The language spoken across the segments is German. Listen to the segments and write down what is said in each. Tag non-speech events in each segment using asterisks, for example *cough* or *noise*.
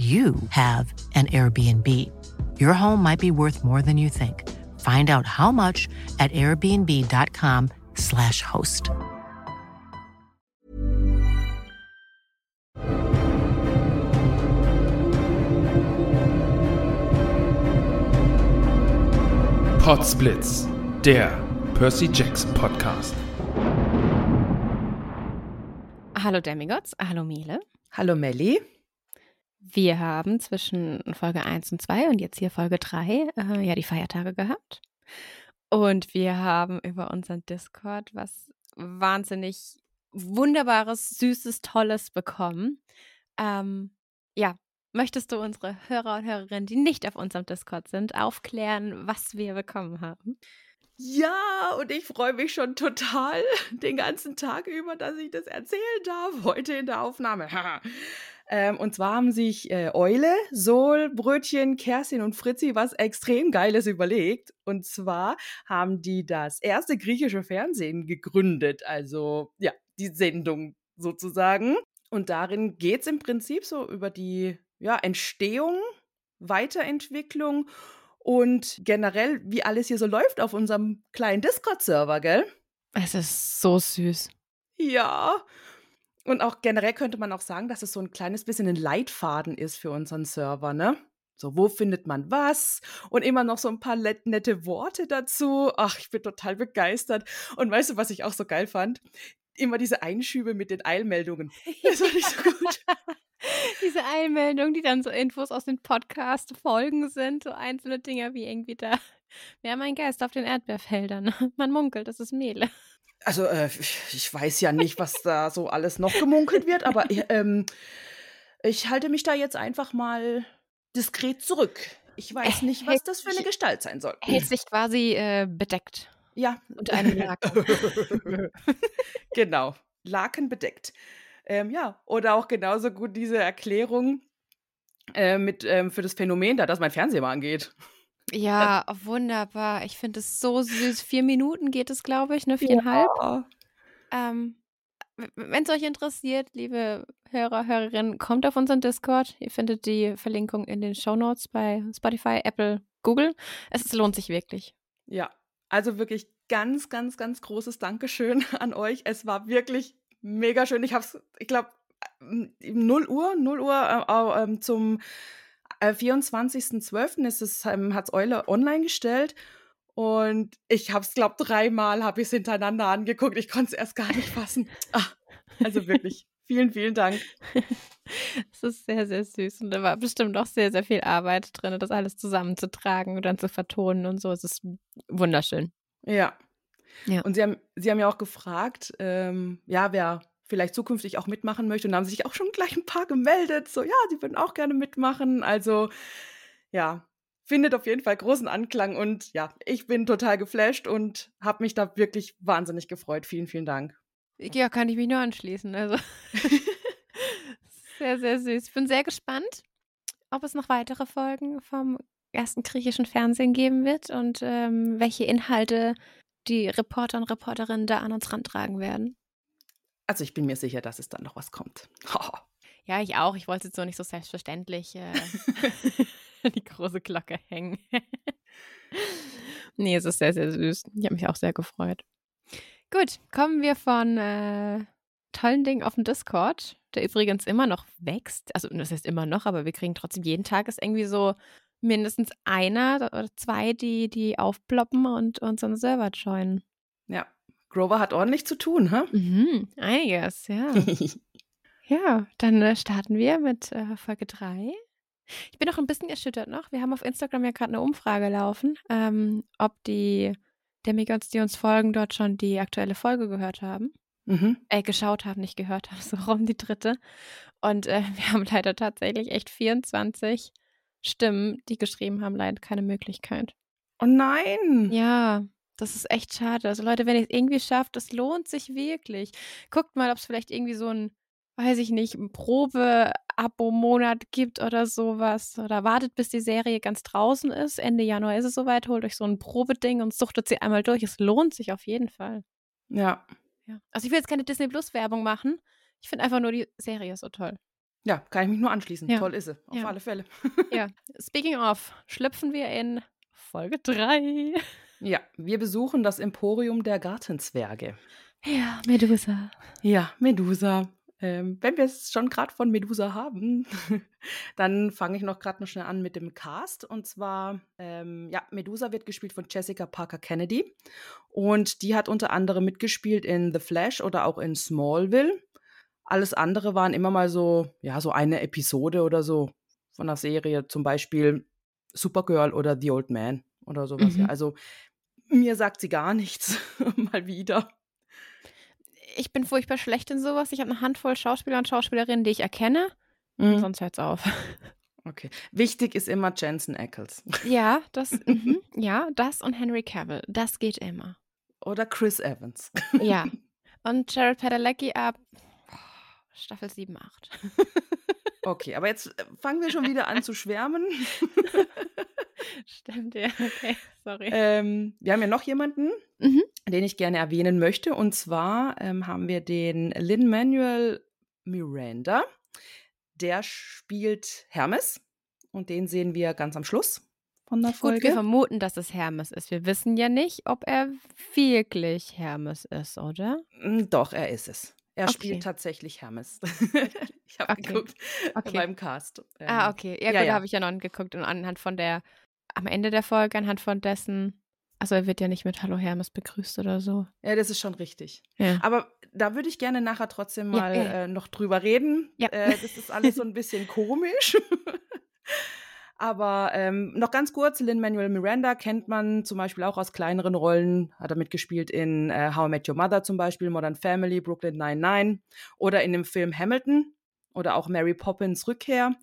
you have an Airbnb. Your home might be worth more than you think. Find out how much at airbnb.com/slash host. Potsblitz, der Percy Jackson Podcast. Hallo Demigods, hallo Miele. Hallo Melli. Wir haben zwischen Folge 1 und 2 und jetzt hier Folge 3 äh, ja die Feiertage gehabt. Und wir haben über unseren Discord was wahnsinnig Wunderbares, Süßes, Tolles bekommen. Ähm, ja, möchtest du unsere Hörer und Hörerinnen, die nicht auf unserem Discord sind, aufklären, was wir bekommen haben? Ja, und ich freue mich schon total *laughs* den ganzen Tag über, dass ich das erzählen darf, heute in der Aufnahme. *laughs* ähm, und zwar haben sich äh, Eule, Sol, Brötchen, Kerstin und Fritzi was extrem Geiles überlegt. Und zwar haben die das erste griechische Fernsehen gegründet, also ja, die Sendung sozusagen. Und darin geht es im Prinzip so über die ja, Entstehung, Weiterentwicklung und generell, wie alles hier so läuft auf unserem kleinen Discord-Server, gell? Es ist so süß. Ja. Und auch generell könnte man auch sagen, dass es so ein kleines bisschen ein Leitfaden ist für unseren Server, ne? So, wo findet man was? Und immer noch so ein paar nette Worte dazu. Ach, ich bin total begeistert. Und weißt du, was ich auch so geil fand? Immer diese Einschübe mit den Eilmeldungen. *laughs* *laughs* Das fand ich so gut. Diese Eilmeldungen, die dann so Infos aus den Podcast-Folgen sind, so einzelne Dinger wie irgendwie da. Wir haben einen Geist auf den Erdbeerfeldern. *laughs* Man munkelt, das ist Mehle. Also, äh, ich weiß ja nicht, was da so alles noch gemunkelt wird, aber ähm, ich halte mich da jetzt einfach mal diskret zurück. Ich weiß nicht, was das für eine Gestalt sein soll. Hält sich quasi äh, bedeckt. Ja. Unter einem Laken. *laughs* genau. Laken bedeckt. Ähm, ja, oder auch genauso gut diese Erklärung äh, mit, ähm, für das Phänomen da, dass mein Fernseher mal angeht. Ja, wunderbar. Ich finde es so süß. Vier Minuten geht es, glaube ich, ne? Viereinhalb. Ja. Ähm, Wenn es euch interessiert, liebe Hörer, Hörerinnen, kommt auf unseren Discord. Ihr findet die Verlinkung in den Show Notes bei Spotify, Apple, Google. Es lohnt sich wirklich. Ja, also wirklich ganz, ganz, ganz großes Dankeschön *laughs* an euch. Es war wirklich mega schön. Ich habe es, ich glaube, 0 Uhr, 0 Uhr äh, äh, zum äh, 24.12. ist es, ähm, hat es Eule online gestellt. Und ich habe es, glaube dreimal habe ich es hintereinander angeguckt. Ich konnte es erst gar nicht fassen. Ach, also wirklich, vielen, vielen Dank. *laughs* Es ist sehr, sehr süß. Und da war bestimmt auch sehr, sehr viel Arbeit drin, das alles zusammenzutragen und dann zu vertonen und so. Es ist wunderschön. Ja. Ja. Und sie haben, sie haben ja auch gefragt, ähm, ja, wer vielleicht zukünftig auch mitmachen möchte. Und da haben sich auch schon gleich ein paar gemeldet. So, ja, sie würden auch gerne mitmachen. Also, ja, findet auf jeden Fall großen Anklang. Und ja, ich bin total geflasht und habe mich da wirklich wahnsinnig gefreut. Vielen, vielen Dank. Ja, kann ich mich nur anschließen. Also. *laughs* Sehr, sehr süß. Ich bin sehr gespannt, ob es noch weitere Folgen vom ersten griechischen Fernsehen geben wird und ähm, welche Inhalte die Reporter und Reporterinnen da an uns rantragen werden. Also ich bin mir sicher, dass es dann noch was kommt. *laughs* Ja, ich auch. Ich wollte jetzt so nicht so selbstverständlich äh, *laughs* die große Glocke hängen. nee, es ist sehr, sehr süß. Ich habe mich auch sehr gefreut. Gut, kommen wir von äh, tollen Dingen auf dem Discord, der übrigens immer noch wächst. Also, das heißt immer noch, aber wir kriegen trotzdem jeden Tag ist irgendwie so mindestens einer oder zwei, die, die aufploppen und unseren Server joinen. Ja, Grover hat ordentlich zu tun, hä? Mhm, einiges, ja. *laughs* ja, dann äh, starten wir mit äh, Folge 3. Ich bin noch ein bisschen erschüttert noch. Wir haben auf Instagram ja gerade eine Umfrage laufen, ähm, ob die Demigods, die uns folgen, dort schon die aktuelle Folge gehört haben. Mhm. Äh, geschaut haben, nicht gehört haben, *laughs* so rum die dritte. Und äh, wir haben leider tatsächlich echt 24 Stimmen, die geschrieben haben, leider keine Möglichkeit. Oh nein! Ja, das ist echt schade. Also Leute, wenn ihr es irgendwie schafft, das lohnt sich wirklich. Guckt mal, ob es vielleicht irgendwie so ein, weiß ich nicht, ein Probe-Abo-Monat gibt oder sowas. Oder wartet, bis die Serie ganz draußen ist. Ende Januar ist es soweit. Holt euch so ein Probeding und suchtet sie einmal durch. Es lohnt sich auf jeden Fall. Ja. Ja. Also ich will jetzt keine Disney Plus Werbung machen. Ich finde einfach nur die Serie so toll. Ja, kann ich mich nur anschließen. Ja. Toll ist sie, auf Ja. alle Fälle. Ja. *laughs* Speaking of, schlüpfen wir in Folge 3. Ja, wir besuchen das Emporium der Gartenzwerge. Ja, Medusa. Ja, Medusa. Ähm, wenn wir es schon gerade von Medusa haben, *laughs* dann fange ich noch gerade noch schnell an mit dem Cast. Und zwar, ähm, ja, Medusa wird gespielt von Jessica Parker Kennedy. Und die hat unter anderem mitgespielt in The Flash oder auch in Smallville. Alles andere waren immer mal so, ja, so eine Episode oder so von der Serie. Zum Beispiel Supergirl oder The Old Man oder sowas. Mhm. Ja, also mir sagt sie gar nichts. *laughs* mal wieder. Ich bin furchtbar schlecht in sowas. Ich habe eine Handvoll Schauspieler und Schauspielerinnen, die ich erkenne. Mhm. Sonst hört's auf. *laughs* Okay. Wichtig ist immer Jensen Ackles. *laughs* Ja, das, mhm, ja, das und Henry Cavill. Das geht immer. Oder Chris Evans. Ja. Und Jared Padalecki ab Staffel 7, 8. Okay, aber jetzt äh, fangen wir schon wieder an zu schwärmen. *laughs* Stimmt, ja, okay, sorry. ähm, wir haben ja noch jemanden, Mhm. den ich gerne erwähnen möchte. Und zwar ähm, haben wir den Lin-Manuel Miranda. Der spielt Hermes. Und den sehen wir ganz am Schluss von der Gut, Folge. wir vermuten, dass es Hermes ist. Wir wissen ja nicht, ob er wirklich Hermes ist, oder? Mm, Doch, er ist es. Er Okay. spielt tatsächlich Hermes. *laughs* ich habe Okay. geguckt Okay. beim Cast. ah, Ähm, okay. Ja, ja, gut, da ja. habe ich ja noch geguckt. Und anhand von der, am Ende der Folge, anhand von dessen, also er wird ja nicht mit Hallo Hermes begrüßt oder so. Ja, das ist schon richtig. Ja. Aber da würde ich gerne nachher trotzdem Ja, mal ja. Äh, noch drüber reden. Ja. Äh, das ist alles so ein bisschen *laughs* komisch. *laughs* Aber ähm, noch ganz kurz, Lin-Manuel Miranda kennt man zum Beispiel auch aus kleineren Rollen. Hat er mitgespielt in äh, How I Met Your Mother zum Beispiel, Modern Family, Brooklyn Nine-Nine oder in dem Film Hamilton oder auch Mary Poppins Rückkehr.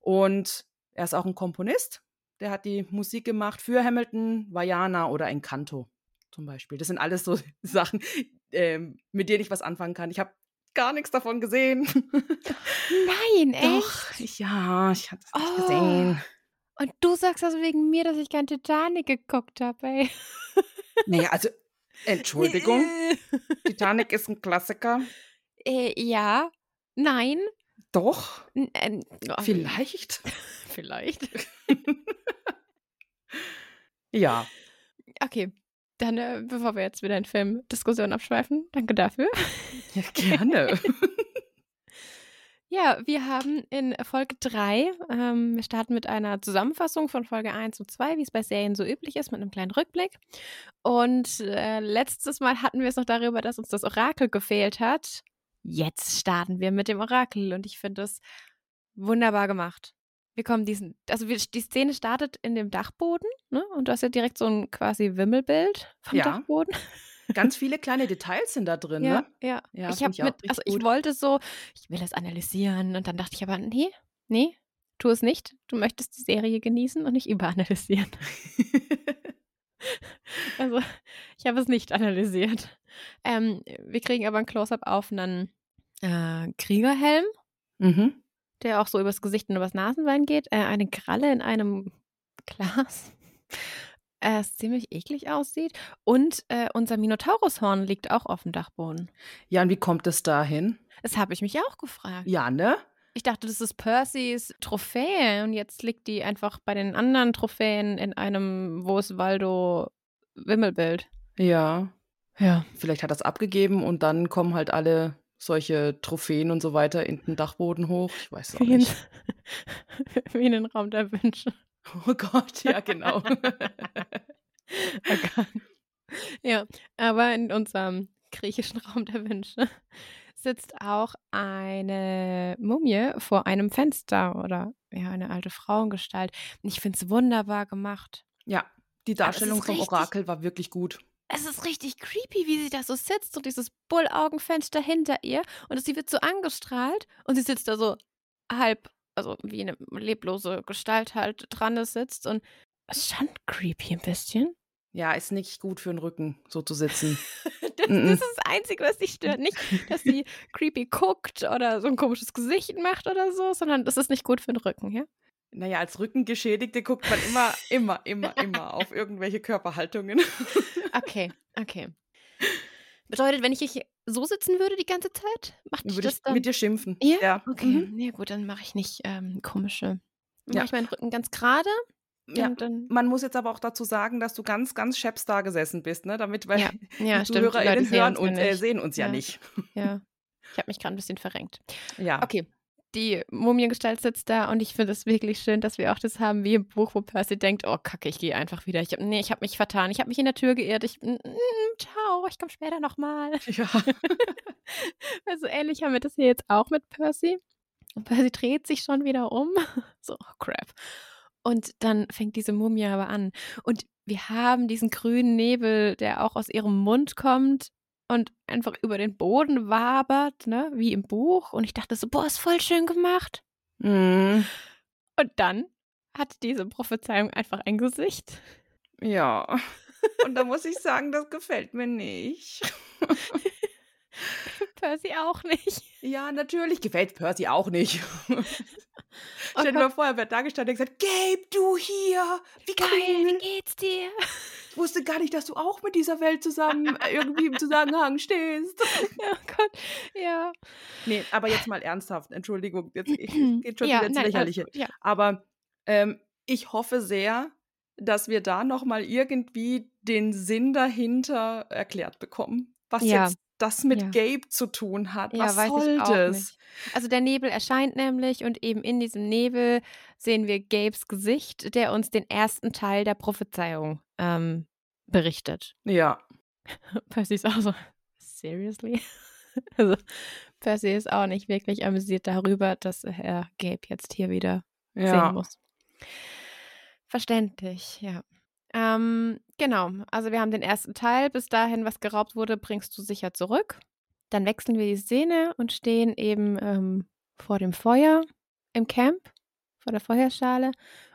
Und er ist auch ein Komponist. Der hat die Musik gemacht für Hamilton, Vajana oder Encanto zum Beispiel. Das sind alles so *laughs* Sachen, ähm, mit denen ich was anfangen kann. Ich habe gar nichts davon gesehen. Nein, *laughs* echt? Doch, ja, ich hatte es nicht Oh. gesehen. Und du sagst also wegen mir, dass ich kein Titanic geguckt habe, ey. *laughs* Naja, also, Entschuldigung, Titanic ist ein Klassiker. äh, ja, nein. Doch, N äh, oh, vielleicht. Vielleicht. *laughs* Ja, Okay, dann, äh, bevor wir jetzt wieder in Filmdiskussion abschweifen, danke dafür. *laughs* ja gerne. Ja, wir haben in Folge 3, ähm, wir starten mit einer Zusammenfassung von Folge 1 und 2, wie es bei Serien so üblich ist, mit einem kleinen Rückblick. Und äh, letztes Mal hatten wir es noch darüber, dass uns das Orakel gefehlt hat. Jetzt starten wir mit dem Orakel und ich finde es wunderbar gemacht. Wir kommen diesen, also wir, die Szene startet in dem Dachboden, ne? Und du hast ja direkt so ein quasi Wimmelbild vom Ja. Dachboden. Ganz *laughs* viele kleine Details sind da drin, Ja, ne? ja. Ja, ich habe mit, also ich gut. wollte so, ich will das analysieren und dann dachte ich aber, nee, nee, tu es nicht. Du möchtest die Serie genießen und nicht überanalysieren. *laughs* Also, ich habe es nicht analysiert. Ähm, wir kriegen aber ein Close-up auf einen äh, Kriegerhelm. mhm. Der auch so übers Gesicht und übers Nasenbein geht, äh, eine Kralle in einem *laughs* Glas, äh, es ziemlich eklig aussieht. Und äh, unser Minotaurushorn liegt auch auf dem Dachboden. Ja, und wie kommt es dahin? Das habe ich mich auch gefragt. Ja, ne? Ich dachte, das ist Percys Trophäe und jetzt liegt die einfach bei den anderen Trophäen in einem Wo ist Waldo Wimmelbild. Ja. Ja. Vielleicht hat er es abgegeben und dann kommen halt alle solche Trophäen und so weiter in den Dachboden hoch. Ich weiß auch Wie in, nicht. wie in den Raum der Wünsche. *laughs* Oh Gott, ja, genau. *laughs* Oh. Ja, aber in unserem griechischen Raum der Wünsche sitzt auch eine Mumie vor einem Fenster oder ja, eine alte Frauengestalt. Und ich finde es wunderbar gemacht. ja, die Darstellung vom richtig- Orakel war wirklich gut. Es ist richtig creepy, wie sie da so sitzt und dieses Bullaugenfenster hinter ihr und sie wird so angestrahlt und sie sitzt da so halb, also wie eine leblose Gestalt halt dran ist, sitzt und es ist schon creepy ein bisschen. Ja, ist nicht gut für den Rücken, so zu sitzen. *laughs* Das, das ist das Einzige, was dich stört. Nicht, dass sie *laughs* creepy guckt oder so ein komisches Gesicht macht oder so, sondern das ist nicht gut für den Rücken, ja? Naja, als Rückengeschädigte guckt man immer, *laughs* immer, immer, immer auf irgendwelche Körperhaltungen. Okay, okay. *laughs* Bedeutet, wenn ich hier so sitzen würde die ganze Zeit, macht Würde das ich dann... mit dir schimpfen. Ja? Okay. Mhm. Ja, gut, dann mache ich nicht ähm, komische. Dann Ja. mache ich meinen Rücken ganz gerade. Ja. Man muss jetzt aber auch dazu sagen, dass du ganz, ganz scheps da gesessen bist, ne? Damit, weil ja, *laughs* ja, die ZuhörerInnen hören uns ja und äh, sehen uns ja, Ja. nicht. Ja. Ich habe mich gerade ein bisschen verrenkt. Ja. Okay. Die Mumiengestalt sitzt da und ich finde es wirklich schön, dass wir auch das haben wie im Buch, wo Percy denkt, oh Kacke, ich gehe einfach wieder. Ich hab, nee, ich habe mich vertan. Ich habe mich in der Tür geirrt. Ich, mm, mm, ciao, ich komme später nochmal. *laughs* Ja. *laughs* Also ähnlich haben wir das hier jetzt auch mit Percy. Und Percy dreht sich schon wieder um. *laughs* So, oh crap. Und dann fängt diese Mumie aber an. Und wir haben diesen grünen Nebel, der auch aus ihrem Mund kommt und einfach über den Boden wabert, ne, wie im Buch. Und ich dachte so, boah, ist voll schön gemacht. Mhm. Und dann hat diese Prophezeiung einfach ein Gesicht. Ja. *laughs* Und da muss ich sagen, das gefällt mir nicht. *laughs* *laughs* Percy auch nicht. Ja, natürlich gefällt Percy auch nicht. *laughs* Oh Stell dir mal vor, er wird da gestanden und gesagt, Gabe, du hier, wie Geil, cool. wie geht's dir? Ich wusste gar nicht, dass du auch mit dieser Welt zusammen äh, irgendwie im Zusammenhang stehst. *laughs* Oh Gott, ja. Nee, aber jetzt mal ernsthaft, Entschuldigung, jetzt ich, es *clears throat* geht schon ja, wieder ins Lächerliche. gut, Ja. Aber ähm, ich hoffe sehr, dass wir da nochmal irgendwie den Sinn dahinter erklärt bekommen. Was Ja. jetzt das mit Ja. Gabe zu tun hat. Ja, Was weiß soll das? nicht. Also der Nebel erscheint nämlich und eben in diesem Nebel sehen wir Gabes Gesicht, der uns den ersten Teil der Prophezeiung ähm, berichtet. Ja. *laughs* Percy ist auch so, seriously? *laughs* Also Percy ist auch nicht wirklich amüsiert darüber, dass er Gabe jetzt hier wieder sehen Ja. muss. Verständlich, ja. Ähm, genau, also wir haben den ersten Teil. Bis dahin, was geraubt wurde, bringst du sicher zurück. Dann wechseln wir die Szene und stehen eben ähm, vor dem Feuer im Camp, vor der Feuerschale.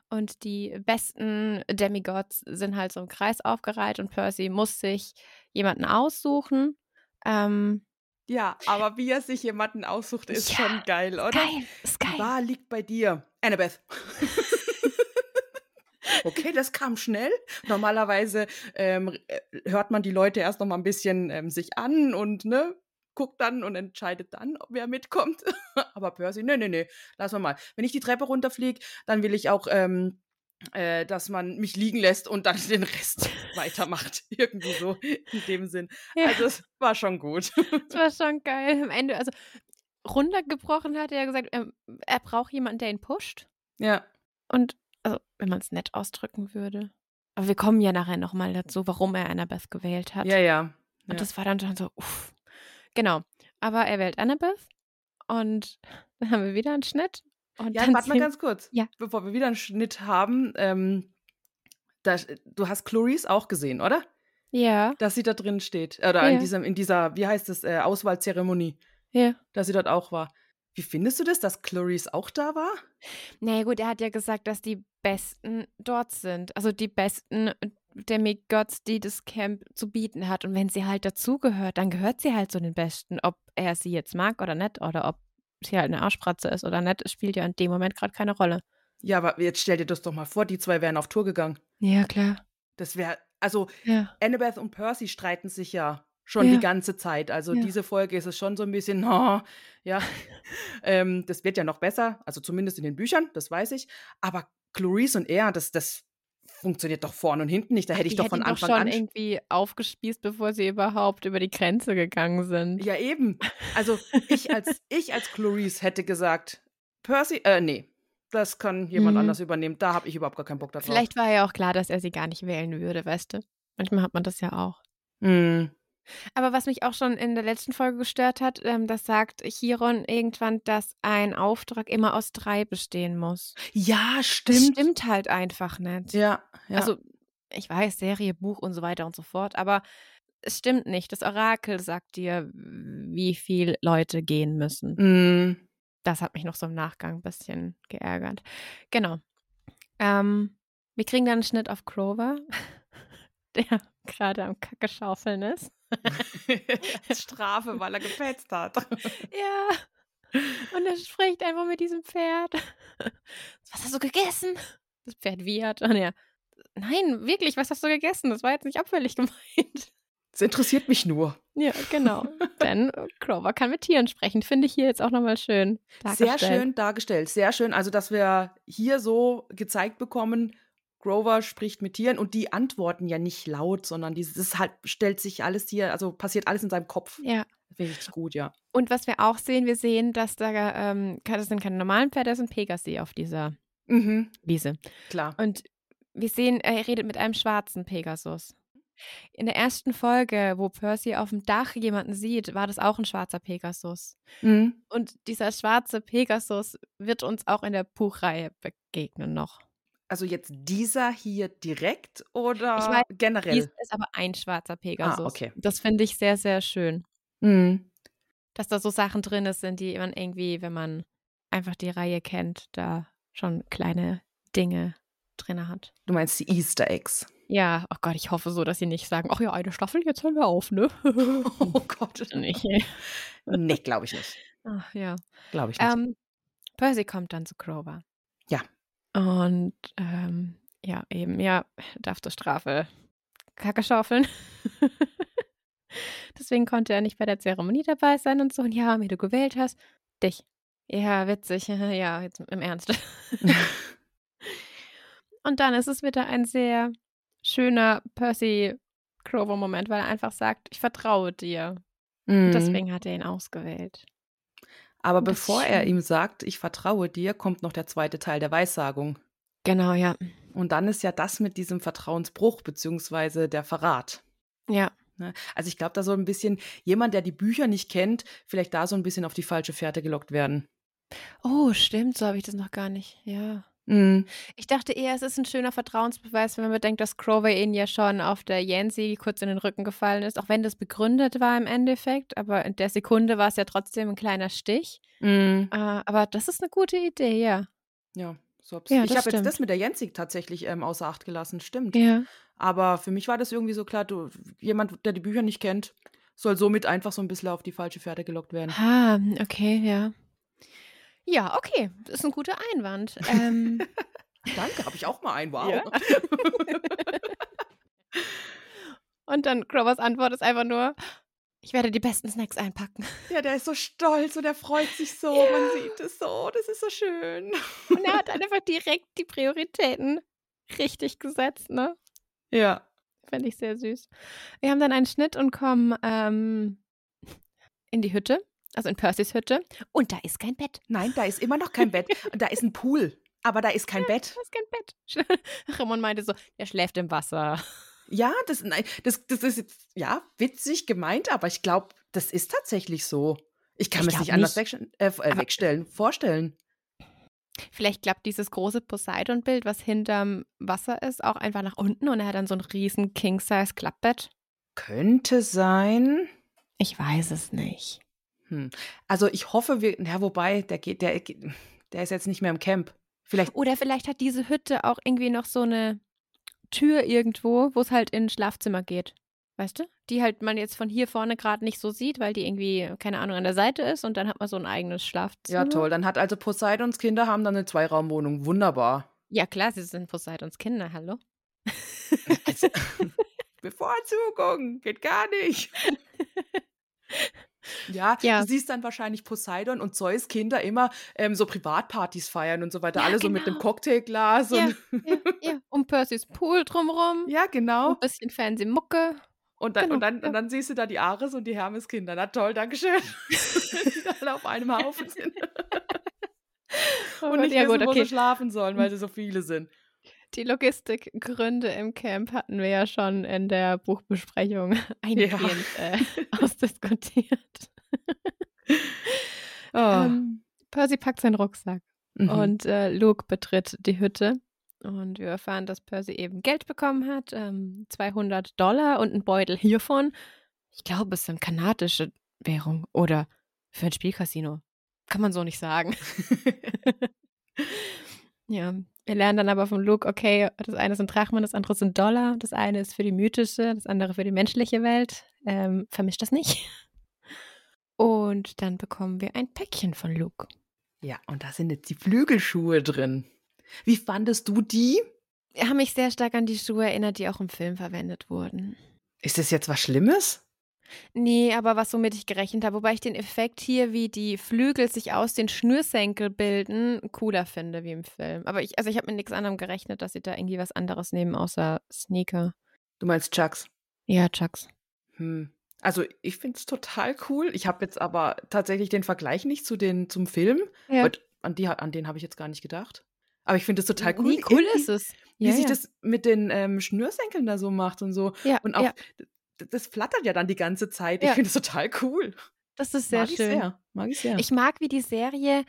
Und die besten Demigods sind halt so im Kreis aufgereiht und Percy muss sich jemanden aussuchen. Ähm, Ja, aber wie er sich jemanden aussucht, ist Ja, schon geil, oder? geil, ist Die geil. Wahl liegt bei dir. Annabeth. *laughs* okay, das kam schnell. Normalerweise ähm, äh, hört man die Leute erst noch mal ein bisschen ähm, sich an und ne, guckt dann und entscheidet dann, ob wer mitkommt. *laughs* Aber Percy, nee, nee, nee, lass mal mal. Wenn ich die Treppe runterfliege, dann will ich auch, ähm, äh, dass man mich liegen lässt und dann *laughs* den Rest weitermacht. *laughs* Irgendwie so in dem Sinn. Ja. Also es war schon gut. Das war schon geil. Am Ende, also runtergebrochen hat er ja gesagt, er, er braucht jemanden, der ihn pusht. ja. Und, also, wenn man es nett ausdrücken würde. Aber wir kommen ja nachher nochmal dazu, warum er Annabeth gewählt hat. Ja, ja. Und ja. das war dann schon so, uff. Genau. Aber er wählt Annabeth und *laughs* dann haben wir wieder einen Schnitt. Und Ja, dann warte mal ganz kurz. Ja. Bevor wir wieder einen Schnitt haben, ähm, da, du hast Clarice auch gesehen, oder? Ja, Dass sie da drin steht. Oder in, Ja. diesem, in dieser, wie heißt es, äh, Auswahlzeremonie, ja. dass sie dort auch war. Wie findest du das, dass Clarice auch da war? Naja, gut, er hat ja gesagt, dass die Besten dort sind. Also die besten Demigods, die das Camp zu bieten hat. Und wenn sie halt dazugehört, dann gehört sie halt zu den Besten. Ob er sie jetzt mag oder nicht, oder ob sie halt eine Arschpratze ist oder nicht, spielt ja in dem Moment gerade keine Rolle. Ja, aber jetzt stell dir das doch mal vor, die zwei wären auf Tour gegangen. Ja, klar. Das wäre, also Ja. Annabeth und Percy streiten sich ja schon Ja. die ganze Zeit. Also Ja. diese Folge ist es schon so ein bisschen, *laughs* oh, ja, ähm, das wird ja noch besser, also zumindest in den Büchern, das weiß ich. Aber Clarice und er, das, das funktioniert doch vorne und hinten nicht. Da hätte ich die doch von ihn Anfang schon an. irgendwie aufgespießt, bevor sie überhaupt über die Grenze gegangen sind. Ja, eben. Also ich als, *laughs* ich als Clarice hätte gesagt, Percy, äh, nee, das kann jemand Mhm. anders übernehmen. Da habe ich überhaupt gar keinen Bock drauf. Vielleicht war ja auch klar, dass er sie gar nicht wählen würde, weißt du? Manchmal hat man das ja auch. Mm. Aber was mich auch schon in der letzten Folge gestört hat, ähm, das sagt Chiron irgendwann, dass ein Auftrag immer aus drei bestehen muss. Ja, Das stimmt. stimmt halt einfach nicht. Ja, ja. Also, ich weiß, Serie, Buch und so weiter und so fort, aber es stimmt nicht. Das Orakel sagt dir, wie viele Leute gehen müssen. mm. Das hat mich noch so im Nachgang ein bisschen geärgert. Genau. Ähm, wir kriegen dann einen Schnitt auf Clover, *laughs* der gerade am Kacke schaufeln ist. *laughs* Als Strafe, weil er gefetzt hat. *laughs* Ja. Und er spricht einfach mit diesem Pferd. *laughs* Was hast du gegessen? Das Pferd wiehert. Und er, nein, wirklich, was hast du gegessen? Das war jetzt nicht abfällig gemeint. Das interessiert mich nur. Ja, genau. Denn Clover kann mit Tieren sprechen. Finde ich hier jetzt auch nochmal schön. Sehr dargestellt. schön dargestellt. Sehr schön. Also, dass wir hier so gezeigt bekommen, Grover spricht mit Tieren und die antworten ja nicht laut, sondern dieses ist halt, stellt sich alles hier, also passiert alles in seinem Kopf. Ja. Finde ich richtig gut, ja. Und was wir auch sehen, wir sehen, dass da, ähm, das sind keine normalen Pferde, das sind Pegasi auf dieser Mhm, Wiese. klar. Und wir sehen, er redet mit einem schwarzen Pegasus. In der ersten Folge, wo Percy auf dem Dach jemanden sieht, war das auch ein schwarzer Pegasus. Mhm. Und dieser schwarze Pegasus wird uns auch in der Buchreihe begegnen noch. Also jetzt dieser hier direkt oder Ich weiß, generell? Dies ist aber ein schwarzer Pegasus. okay. Das finde ich sehr, sehr schön. Mhm. Dass da so Sachen drin sind, die man irgendwie, wenn man einfach die Reihe kennt, da schon kleine Dinge drin hat. Du meinst die Easter Eggs. Ja, oh Gott, ich hoffe so, dass sie nicht sagen, ach ja, eine Staffel, jetzt hören wir auf, ne? *laughs* Oh Gott. *laughs* nicht. Nee, glaube ich nicht. Ach ja. Glaube ich nicht. Ähm, Percy kommt dann zu Grover. Ja. Und ähm, ja, eben, ja, darf zur Strafe Kacke schaufeln. *laughs* Deswegen konnte er nicht bei der Zeremonie dabei sein und so. Und ja, wie du gewählt hast, dich. Ja, witzig. *laughs* Ja, jetzt im Ernst. *laughs* und dann ist es wieder ein sehr schöner Percy Grover-Moment, weil er einfach sagt, ich vertraue dir. Und deswegen hat er ihn ausgewählt. Aber das bevor er ihm sagt, ich vertraue dir, kommt noch der zweite Teil der Weissagung. Genau, ja. Und dann ist ja das mit diesem Vertrauensbruch beziehungsweise der Verrat. Ja. ne? Also ich glaube, da soll ein bisschen jemand, der die Bücher nicht kennt, vielleicht da so ein bisschen auf die falsche Fährte gelockt werden. Oh, stimmt, so habe ich das noch gar nicht. Ja. Mhm. Ich dachte eher, es ist ein schöner Vertrauensbeweis, wenn man bedenkt, dass Crover ihn ja schon auf der Yancy kurz in den Rücken gefallen ist, auch wenn das begründet war im Endeffekt. Aber in der Sekunde war es ja trotzdem ein kleiner Stich. Mhm. Äh, aber das ist eine gute Idee, ja. Ja, so. Ja, ich habe jetzt das mit der Jensik tatsächlich ähm, außer Acht gelassen, stimmt. Ja. Aber für mich war das irgendwie so klar, du, jemand, der die Bücher nicht kennt, soll somit einfach so ein bisschen auf die falsche Fährte gelockt werden. Ah, okay, ja. Ja, okay, das ist ein guter Einwand. Ähm, *laughs* Danke, habe ich auch mal ein. Wow. Ja. *laughs* und dann Crovers Antwort ist einfach nur, ich werde die besten Snacks einpacken. Ja, der ist so stolz und er freut sich so. Ja. Man sieht es so. Das ist so schön. Und er hat einfach direkt die Prioritäten richtig gesetzt, ne? Ja. Fände ich sehr süß. Wir haben dann einen Schnitt und kommen ähm, in die Hütte, also in Percys Hütte. Und da ist kein Bett. Nein, da ist immer noch kein Bett. Und *laughs* da ist ein Pool. Aber da ist kein Bett. Da ist kein Bett. *laughs* Ramon meinte so, er schläft im Wasser. *laughs* Ja, das, nein, das, das ist jetzt, ja, witzig gemeint, aber ich glaube, das ist tatsächlich so. Ich kann mir das nicht anders nicht. äh, äh, wegstellen, vorstellen. Vielleicht klappt dieses große Poseidon-Bild, was hinterm Wasser ist, auch einfach nach unten und er hat dann so ein riesen King-Size-Klappbett. Könnte sein. Ich weiß es nicht. Hm. Also ich hoffe, wir, ja, wobei, der geht, der, der ist jetzt nicht mehr im Camp. Vielleicht, Oder vielleicht hat diese Hütte auch irgendwie noch so eine Tür irgendwo, wo es halt in ein Schlafzimmer geht. Weißt du? Die halt man jetzt von hier vorne gerade nicht so sieht, weil die irgendwie, keine Ahnung, an der Seite ist und dann hat man so ein eigenes Schlafzimmer. Ja, toll. Dann hat also Poseidons Kinder haben dann eine Zweiraumwohnung. Wunderbar. Ja, klar, sie sind Poseidons Kinder, hallo? *laughs* Also, *laughs* Bevorzugung, geht gar nicht. *laughs* Ja, Ja. du siehst dann wahrscheinlich Poseidon und Zeus Kinder immer ähm, so Privatpartys feiern und so weiter. Ja, Alle so mit einem genau. Cocktailglas Ja, und ja. Um *laughs* Percys Pool drumrum. ja, Ein genau. bisschen Fernsehmucke. Und dann, genau, und, dann, und dann siehst du da die Ares und die Hermes Kinder. Na toll, Dankeschön. *laughs* *laughs* Die alle auf einem Haufen sind. Oh und nicht ja, wissen, gut, wo okay. sie schlafen sollen, weil sie so viele sind. Die Logistikgründe im Camp hatten wir ja schon in der Buchbesprechung *laughs* eingehend äh, *laughs* ausdiskutiert. Oh. Ähm, Percy packt seinen Rucksack Mhm. und äh, Luke betritt die Hütte. Und wir erfahren, dass Percy eben Geld bekommen hat, ähm, 200 Dollar und einen Beutel hiervon. Ich glaube, es sind kanadische Währung oder für ein Spielcasino. Kann man so nicht sagen. *laughs* Ja, wir lernen dann aber von Luke, okay, das eine sind Drachmen, das andere sind Dollar, das eine ist für die mythische, das andere für die menschliche Welt. Ähm, vermischt das nicht. *laughs* Und dann bekommen wir ein Päckchen von Luke. ja, und da sind jetzt die Flügelschuhe drin. Wie fandest du die? Ich habe mich sehr stark an die Schuhe erinnert, die auch im Film verwendet wurden. Ist das jetzt was Schlimmes? Nee, aber was womit ich gerechnet habe, wobei ich den Effekt hier, wie die Flügel sich aus den Schnürsenkel bilden, cooler finde wie im Film. Aber ich, also ich habe mit nichts anderem gerechnet, dass sie da irgendwie was anderes nehmen, außer Sneaker. Du meinst Chucks? Ja, Chucks. Hm. Also ich finde es total cool. Ich habe jetzt aber tatsächlich den Vergleich nicht zu den, zum Film. Ja. An, die, an den habe ich jetzt gar nicht gedacht. Aber ich finde es total cool. Wie cool ist es? Wie Ja, sich ja. das mit den ähm, Schnürsenkeln da so macht und so. Ja, Und auch, ja. Das flattert ja dann die ganze Zeit. Ich Ja. finde es total cool. Das ist sehr Mag ich schön. sehr. Mag ich sehr. Ich mag, wie die Serie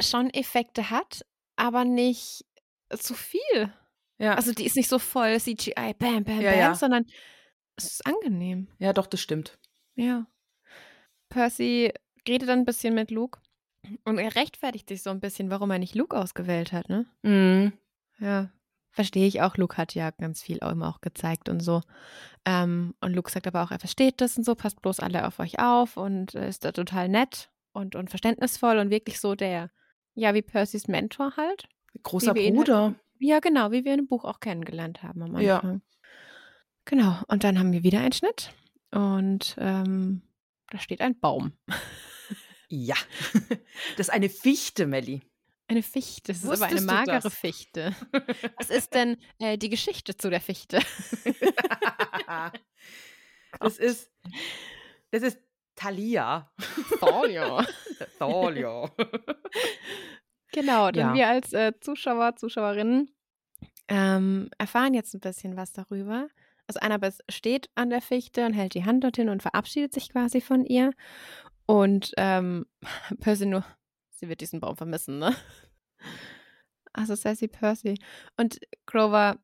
schon Effekte hat, aber nicht zu viel. ja. Also die ist nicht so voll CGI, bam, bam, Ja, bam, ja. sondern es ist angenehm. ja, doch, das stimmt. Ja. Percy redet dann ein bisschen mit Luke und er rechtfertigt sich so ein bisschen, warum er nicht Luke ausgewählt hat, ne? Mhm. Ja. Verstehe ich auch. Luke hat ja ganz viel auch immer auch gezeigt und so. Ähm, und Luke sagt aber auch, er versteht das und so, passt bloß alle auf euch auf und äh, ist da total nett und, und verständnisvoll und wirklich so der, ja, wie Percys Mentor halt. Großer wir ihn Bruder. Ja, genau, wie wir in dem Buch auch kennengelernt haben am Ja. Anfang. Genau, und dann haben wir wieder einen Schnitt und ähm, da steht ein Baum. Ja. *laughs* Das ist eine Fichte, Melli. Eine Fichte, das ist aber eine Wusstest magere? Fichte. *laughs* Was ist denn äh, die Geschichte zu der Fichte? *laughs* das ist, das ist Thalia. Thalia. *laughs* Thalia. Genau, denn Ja. wir als äh, Zuschauer, Zuschauerinnen ähm, erfahren jetzt ein bisschen was darüber. Also Annabeth steht an der Fichte und hält die Hand dorthin und verabschiedet sich quasi von ihr. Und ähm, Percy nur, sie wird diesen Baum vermissen, ne? *laughs* Also Sassy Percy. Und Grover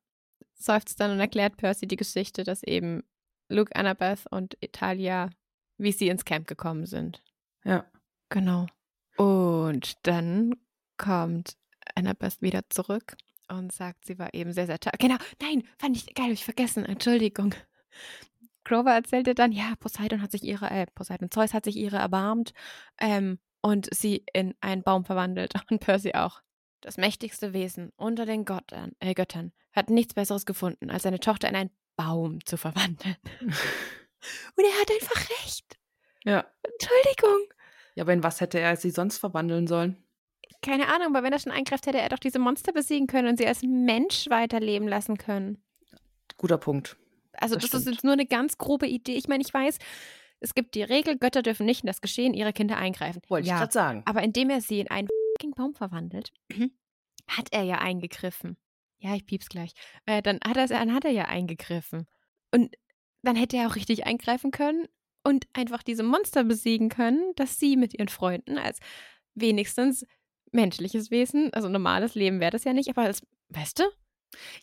seufzt dann und erklärt Percy die Geschichte, dass eben Luke, Annabeth und Italia, wie sie ins Camp gekommen sind. Ja. Genau. Und dann kommt Annabeth wieder zurück und sagt, sie war eben sehr, sehr toll. Genau, nein, fand ich geil, hab ich vergessen, Entschuldigung. Grover erzählte dann, ja, Poseidon hat sich ihre, äh, Poseidon, Zeus hat sich ihre erbarmt ähm, und sie in einen Baum verwandelt *laughs* und Percy auch. Das mächtigste Wesen unter den Göttern, äh, Göttern hat nichts Besseres gefunden, als seine Tochter in einen Baum zu verwandeln. *laughs* und er hat einfach recht. Ja. Entschuldigung. Ja, aber in was hätte er sie sonst verwandeln sollen? Keine Ahnung, aber wenn er schon eingreift, hätte er doch diese Monster besiegen können und sie als Mensch weiterleben lassen können. Guter Punkt. Also Das das, ist jetzt nur eine ganz grobe Idee. Ich meine, ich weiß, es gibt die Regel, Götter dürfen nicht in das Geschehen ihrer Kinder eingreifen. Wollte ich ja, gerade sagen. aber indem er sie in einen fucking Baum verwandelt, hat er ja eingegriffen. Ja, ich pieps gleich. Äh, dann, hat er, dann hat er ja eingegriffen. Und dann hätte er auch richtig eingreifen können und einfach diese Monster besiegen können, dass sie mit ihren Freunden als wenigstens menschliches Wesen, also normales Leben wäre das ja nicht, aber als, weißt du?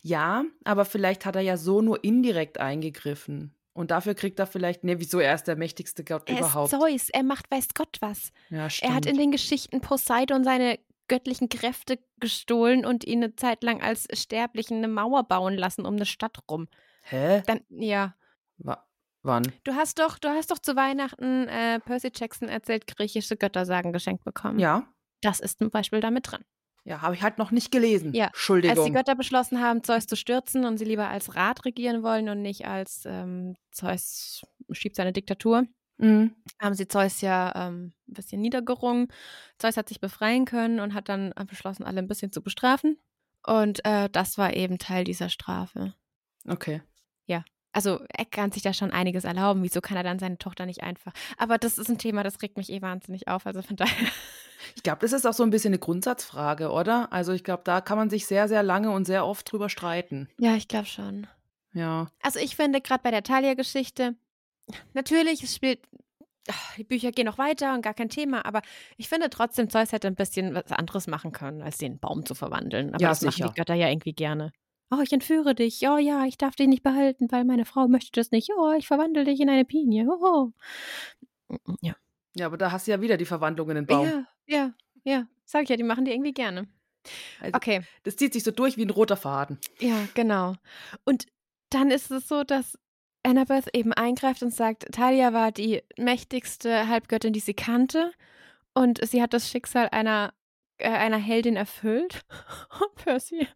Ja, aber vielleicht hat er ja so nur indirekt eingegriffen. Und dafür kriegt er vielleicht, ne, wieso er ist der mächtigste Gott Er überhaupt. ist Zeus, er macht weiß Gott was. ja, stimmt. Er hat in den Geschichten Poseidon seine göttlichen Kräfte gestohlen und ihn eine Zeit lang als Sterblichen eine Mauer bauen lassen um eine Stadt rum. Hä? Dann, ja, Wa Wann? Du hast doch, du hast doch zu Weihnachten äh, Percy Jackson erzählt, griechische Göttersagen geschenkt bekommen. Ja. Das ist zum Beispiel damit drin. Ja, habe ich halt noch nicht gelesen. Ja. Entschuldigung. Als die Götter beschlossen haben, Zeus zu stürzen und sie lieber als Rat regieren wollen und nicht als ähm, Zeus schiebt seine Diktatur, Mhm. haben sie Zeus ja ähm, ein bisschen niedergerungen. Zeus hat sich befreien können und hat dann beschlossen, alle ein bisschen zu bestrafen. Und äh, das war eben Teil dieser Strafe. Okay. Also er kann sich da schon einiges erlauben. Wieso kann er dann seine Tochter nicht einfach? Aber das ist ein Thema, das regt mich eh wahnsinnig auf. Also von *laughs* daher. Ich glaube, das ist auch so ein bisschen eine Grundsatzfrage, oder? Also ich glaube, da kann man sich sehr, sehr lange und sehr oft drüber streiten. Ja, ich glaube schon. Ja. Also ich finde gerade bei der Talia-Geschichte, natürlich, es spielt, die Bücher gehen noch weiter und gar kein Thema, aber ich finde trotzdem, Zeus hätte ein bisschen was anderes machen können, als den Baum zu verwandeln. Aber Ja, das machen sicher. die Götter ja irgendwie gerne. Oh, ich entführe dich. Oh ja, ich darf dich nicht behalten, weil meine Frau möchte das nicht. Oh, ich verwandle dich in eine Pinie. Oh. Ja. Ja, aber da hast du ja wieder die Verwandlung in den Baum. Ja, ja, ja. Sag ich ja, die machen die irgendwie gerne. Also, Okay. Das zieht sich so durch wie ein roter Faden. Ja, genau. Und dann ist es so, dass Annabeth eben eingreift und sagt, Talia war die mächtigste Halbgöttin, die sie kannte. Und sie hat das Schicksal einer, äh, einer Heldin erfüllt. *laughs* Und Percy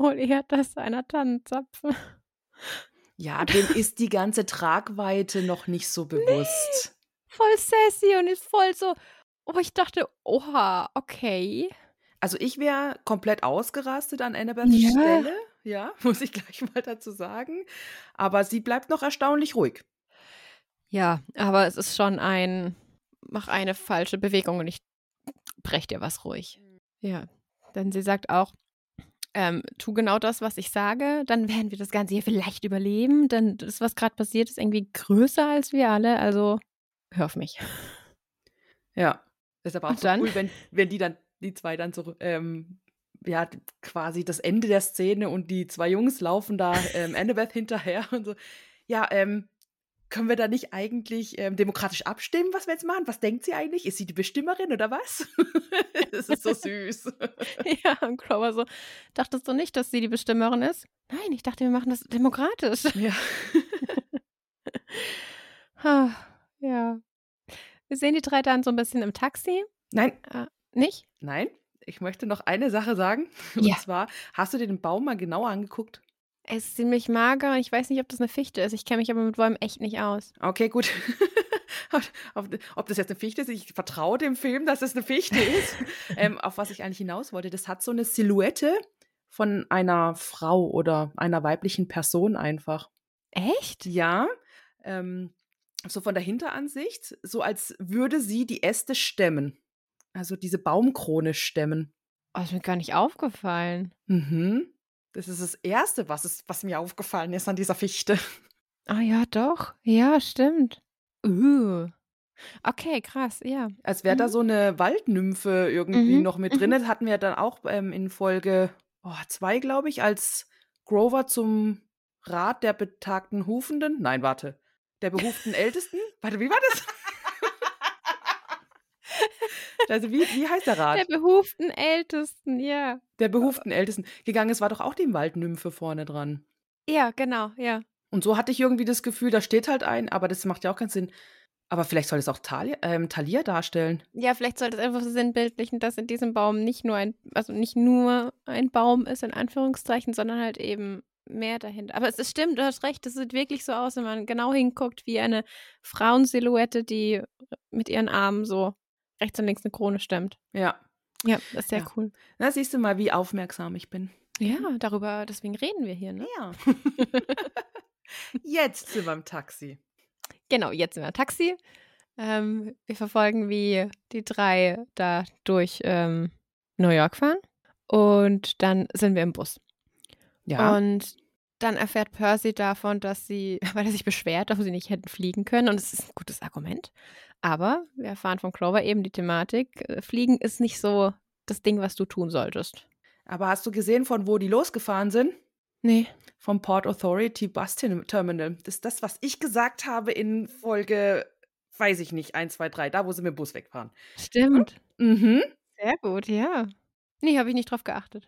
poliert das einer Tannenzapfen. *laughs* Ja, dem ist die ganze Tragweite noch nicht so bewusst. Voll sassy und ist voll so. Oh, ich dachte, oha, okay. Also ich wäre komplett ausgerastet an Annabeths Ja. Stelle. Ja, *laughs* muss ich gleich mal dazu sagen. Aber sie bleibt noch erstaunlich ruhig. Ja, aber es ist schon ein, mach eine falsche Bewegung und ich brech dir was ruhig. Ja, denn sie sagt auch, ähm, tu genau das, was ich sage, dann werden wir das Ganze hier vielleicht überleben, denn das, was gerade passiert, ist irgendwie größer als wir alle, also hör auf mich. Ja. Ist aber auch so dann? cool, wenn, wenn die dann, die zwei dann so, ähm, ja, quasi das Ende der Szene und die zwei Jungs laufen da ähm, Annabeth hinterher und so. Ja, ähm, können wir da nicht eigentlich ähm, demokratisch abstimmen, was wir jetzt machen? Was denkt sie eigentlich? Ist sie die Bestimmerin oder was? *laughs* das ist so süß. *laughs* ja, und Clover so, dachtest du nicht, dass sie die Bestimmerin ist? Nein, ich dachte, wir machen das demokratisch. ja. Ah, *laughs* ja. Wir sehen die drei dann so ein bisschen im Taxi. Nein, Nicht? nein. Ich möchte noch eine Sache sagen. Und Ja. zwar, hast du dir den Baum mal genauer angeguckt? Er ist ziemlich mager und ich weiß nicht, ob das eine Fichte ist. Ich kenne mich aber mit Bäumen echt nicht aus. Okay, gut. *laughs* ob, ob das jetzt eine Fichte ist, ich vertraue dem Film, dass es eine Fichte ist. *laughs* ähm, auf was ich eigentlich hinaus wollte, das hat so eine Silhouette von einer Frau oder einer weiblichen Person einfach. Echt? Ja, ähm, so von der Hinteransicht, so als würde sie die Äste stemmen. Also diese Baumkrone stemmen. Oh, ist mir gar nicht aufgefallen. Mhm. Das ist das Erste, was, es, was mir aufgefallen ist an dieser Fichte. Ah ja, doch. Ja, stimmt. Uh. Okay, krass, ja. Als wäre da Mhm. so eine Waldnymphe irgendwie Mhm, noch mit mhm. drin. Das hatten wir dann auch ähm, in Folge 2, glaube ich, als Grover zum Rat der betagten Hufenden, nein, warte, der behuften Ältesten, warte, wie war das? Also wie, wie heißt der Rat? Der behuften Ältesten, ja. Der behuften Ältesten gegangen ist, war doch auch die Waldnymphe vorne dran. Ja, genau, ja. Und so hatte ich irgendwie das Gefühl, da steht halt ein, aber das macht ja auch keinen Sinn. Aber vielleicht soll es auch Talia, ähm, Thalia darstellen. Ja, vielleicht sollte es einfach so sinnbildlichen, dass in diesem Baum nicht nur ein, also nicht nur ein Baum ist, in Anführungszeichen, sondern halt eben mehr dahinter. Aber es ist stimmt, du hast recht, es sieht wirklich so aus, wenn man genau hinguckt, wie eine Frauensilhouette, die mit ihren Armen so rechts und links eine Krone stemmt. Ja. Ja, das ist sehr Ja. cool. Na, siehst du mal, wie aufmerksam ich bin. Ja, darüber, deswegen reden wir hier, ne? Ja. *laughs* Jetzt sind wir im Taxi. Genau, jetzt sind wir im Taxi. Ähm, wir verfolgen, wie die drei da durch ähm, New York fahren. Und dann sind wir im Bus. Ja. Und dann erfährt Percy davon, dass sie, *laughs* weil er sich beschwert, dass sie nicht hätten fliegen können. Und es ist ein gutes Argument. Aber wir erfahren von Clover eben die Thematik. äh, Fliegen ist nicht so das Ding, was du tun solltest. Aber hast du gesehen, von wo die losgefahren sind? Nee. Vom Port Authority Bus Term- Terminal. Das ist das, was ich gesagt habe in Folge, weiß ich nicht, 1, 2, 3, da wo sie mit dem Bus wegfahren. Stimmt. Mhm. Sehr gut, ja. Nee, habe ich nicht drauf geachtet.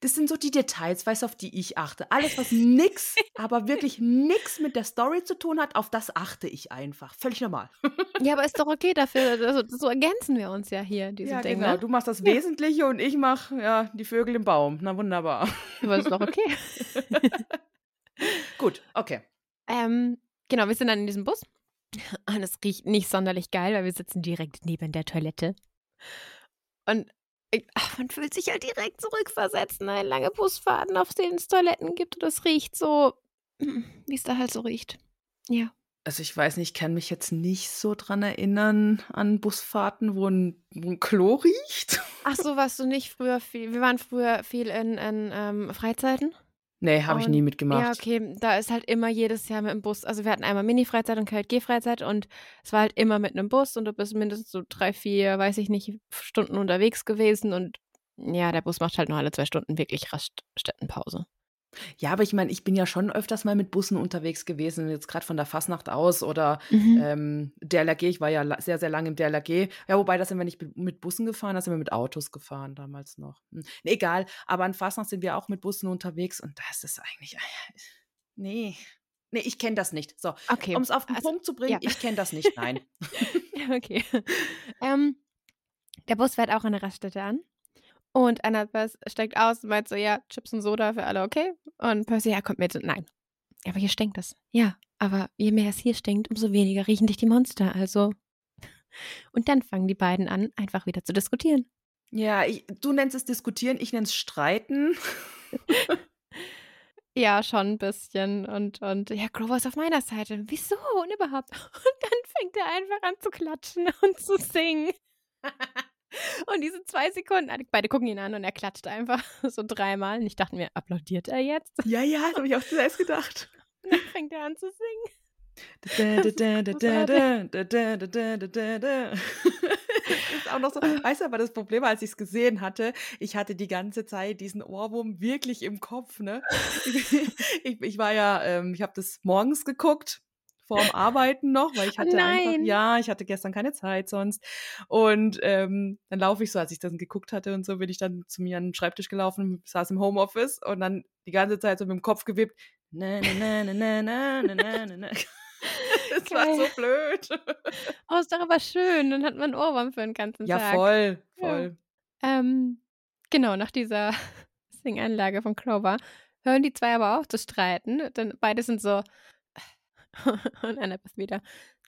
Das sind so die Details, weißt du, auf die ich achte. Alles, was *laughs* nix, aber wirklich nix mit der Story zu tun hat, auf das achte ich einfach. Völlig normal. *laughs* Ja, aber ist doch okay dafür. Also, so ergänzen wir uns ja hier, diese ja, Dinge. genau. Du machst das Wesentliche und ich mache ja, die Vögel im Baum. Na wunderbar. Aber ist doch okay. *laughs* Gut, okay. Ähm, genau, wir sind dann in diesem Bus. Und es riecht nicht sonderlich geil, weil wir sitzen direkt neben der Toilette. Und ach, man fühlt sich halt direkt zurückversetzt. Ne? Lange Busfahrten, auf denen es Toiletten gibt. Und es riecht so, *clears throat* wie es da halt so riecht. Ja. Also ich weiß nicht, ich kann mich jetzt nicht so dran erinnern an Busfahrten, wo ein, wo ein Klo riecht. Ach so, warst du nicht früher viel, wir waren früher viel in, in ähm, Freizeiten. Nee, habe ich nie mitgemacht. Ja, okay, da ist halt immer jedes Jahr mit dem Bus. Also wir hatten einmal Mini-Freizeit und KLG-Freizeit und es war halt immer mit einem Bus und du bist mindestens so drei, vier, weiß ich nicht, Stunden unterwegs gewesen und ja, der Bus macht halt nur alle zwei Stunden wirklich Raststättenpause. Ja, aber ich meine, ich bin ja schon öfters mal mit Bussen unterwegs gewesen, jetzt gerade von der Fasnacht aus oder Mhm. ähm, DLRG. Ich war ja la- sehr, sehr lange im DLRG. Ja, wobei, da sind wir nicht mit- mit Bussen gefahren, da sind wir mit Autos gefahren damals noch. Hm. Nee, egal, aber an Fasnacht sind wir auch mit Bussen unterwegs und das ist eigentlich. *laughs* Nee. Nee, ich kenne das nicht. So, Okay. um es auf den also- Punkt zu bringen, ja. ich kenne das nicht, nein. *laughs* Ja, okay. ähm, der Bus fährt auch an der Raststätte an. Und Annabeth steigt aus und meint so, ja, Chips und Soda für alle okay. Und Percy, ja, kommt mit. Nein. Aber hier stinkt es. Ja, aber je mehr es hier stinkt, umso weniger riechen dich die Monster. Also. Und dann fangen die beiden an, einfach wieder zu diskutieren. Ja, ich, du nennst es diskutieren, ich nenne es streiten. *laughs* Ja, schon ein bisschen. Und, und ja, Grover ist auf meiner Seite. Wieso und überhaupt? *laughs* Und dann fängt er einfach an zu klatschen und zu singen. *laughs* Und diese zwei Sekunden, ah, beide gucken ihn an und er klatscht einfach *laughs* so dreimal. Und ich dachte mir, applaudiert er jetzt? Ja, ja, das habe ich auch zuerst gedacht. *laughs* Und dann fängt er an zu singen. ist auch noch so, ah. weißt du, aber das Problem, als ich es gesehen hatte, ich hatte die ganze Zeit diesen Ohrwurm wirklich im Kopf, ne? *laughs* Ich, ich war ja, ähm, ich habe das morgens geguckt vorm Arbeiten noch, weil ich hatte einfach, nein. ja, ich hatte gestern keine Zeit sonst. Und ähm, dann laufe ich so, als ich das geguckt hatte und so, bin ich dann zu mir an den Schreibtisch gelaufen, saß im Homeoffice und dann die ganze Zeit so mit dem Kopf gewippt. Na, na, na, na, na, na, na, na, na. *laughs* *laughs* Das war so Geil. blöd. Oh, ist doch aber schön. Dann hat man Ohrwurm für den ganzen Ja, Tag. voll, Ja. voll. Ähm, genau, nach dieser *laughs* Singanlage von Clover hören die zwei aber auch zu streiten. Denn beide sind so. *laughs* Und Annabeth wieder.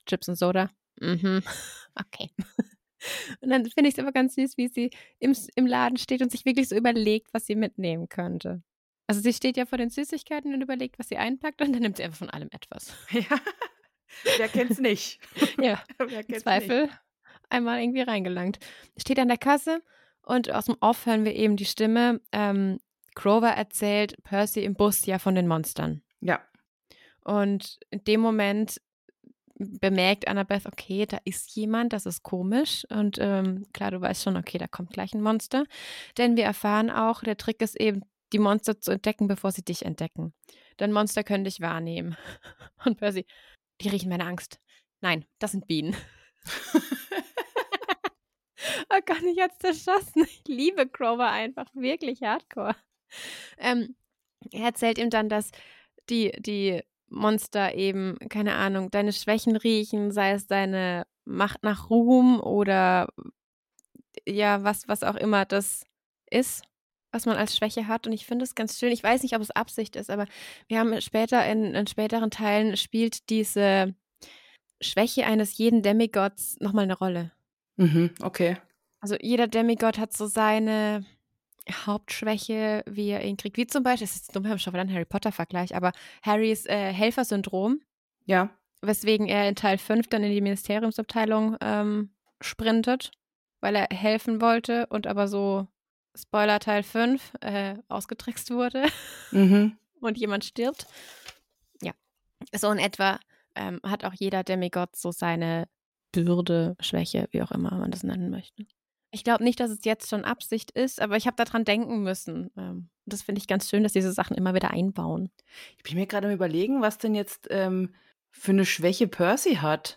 Chips und Soda. Mhm. *laughs* Okay. Und dann finde ich es aber ganz süß, wie sie im, im Laden steht und sich wirklich so überlegt, was sie mitnehmen könnte. Also sie steht ja vor den Süßigkeiten und überlegt, was sie einpackt und dann nimmt sie einfach von allem etwas. *laughs* Ja. Wer kennt's nicht? Ja, Wer kennt's Zweifel einmal irgendwie reingelangt. Steht an der Kasse und aus dem Off hören wir eben die Stimme. Ähm, Grover erzählt Percy im Bus ja von den Monstern. Nicht? Ja. Und in dem Moment bemerkt Annabeth, okay, da ist jemand, das ist komisch. Und ähm, klar, du weißt schon, okay, da kommt gleich ein Monster. Denn wir erfahren auch, der Trick ist eben, die Monster zu entdecken, bevor sie dich entdecken. Denn Monster können dich wahrnehmen. *laughs* Und Percy, die riechen meine Angst. Nein, das sind Bienen. *laughs* oh Gott, ich hat's zerschossen. Ich liebe Grover einfach wirklich hardcore. Ähm, er erzählt ihm dann, dass die, die Monster eben, keine Ahnung, deine Schwächen riechen, sei es deine Macht nach Ruhm oder ja, was, was auch immer das ist, was man als Schwäche hat. Und ich finde es ganz schön. Ich weiß nicht, ob es Absicht ist, aber wir haben später in, in späteren Teilen spielt diese Schwäche eines jeden Demigods nochmal eine Rolle. Mhm, okay. Also jeder Demigod hat so seine Hauptschwäche, wie er ihn kriegt. Wie zum Beispiel, das ist dumm, wir haben schon wieder einen Harry Potter-Vergleich, aber Harrys äh, Helfersyndrom, Ja. weswegen er in Teil 5 dann in die Ministeriumsabteilung ähm, sprintet, weil er helfen wollte und aber so, Spoiler Teil 5, äh, ausgetrickst wurde Mhm. *laughs* und jemand stirbt. Ja, so in etwa ähm, hat auch jeder Demigod so seine Bürde, Schwäche, wie auch immer man das nennen möchte. Ich glaube nicht, dass es jetzt schon Absicht ist, aber ich habe daran denken müssen. Ähm, das finde ich ganz schön, dass diese Sachen immer wieder einbauen. Ich bin mir gerade am überlegen, was denn jetzt ähm, für eine Schwäche Percy hat.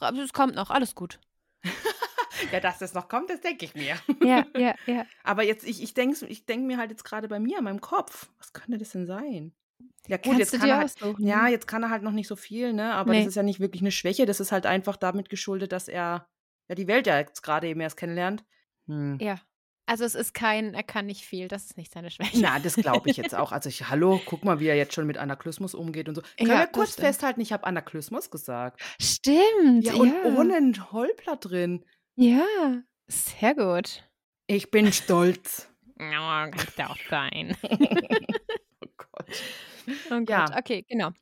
Es kommt noch, alles gut. *laughs* ja, dass das noch kommt, das denke ich mir. Ja, *laughs* ja, ja. Aber jetzt, ich, ich denke ich denk mir halt jetzt gerade bei mir, in meinem Kopf, was könnte das denn sein? Ja, gut, Kannst jetzt kann er halt, aussuchen. ja, jetzt kann er halt noch nicht so viel, ne? Aber Nee. das ist ja nicht wirklich eine Schwäche, das ist halt einfach damit geschuldet, dass er ja die Welt ja jetzt gerade eben erst kennenlernt. Hm. Ja. Also es ist kein, er kann nicht viel, das ist nicht seine Schwäche. Na, das glaube ich jetzt auch. *laughs* Also ich, hallo, guck mal, wie er jetzt schon mit Anaklysmus umgeht und so. Können Ja, wir kurz stimmt. festhalten, ich habe Anaklysmus gesagt. Stimmt. Ja, und ohne ein Holpler drin. Ja, sehr gut. Ich bin stolz. *laughs* Ja, kannst ja auch sein. *laughs* oh Gott. Oh Gott. Ja. Okay, genau.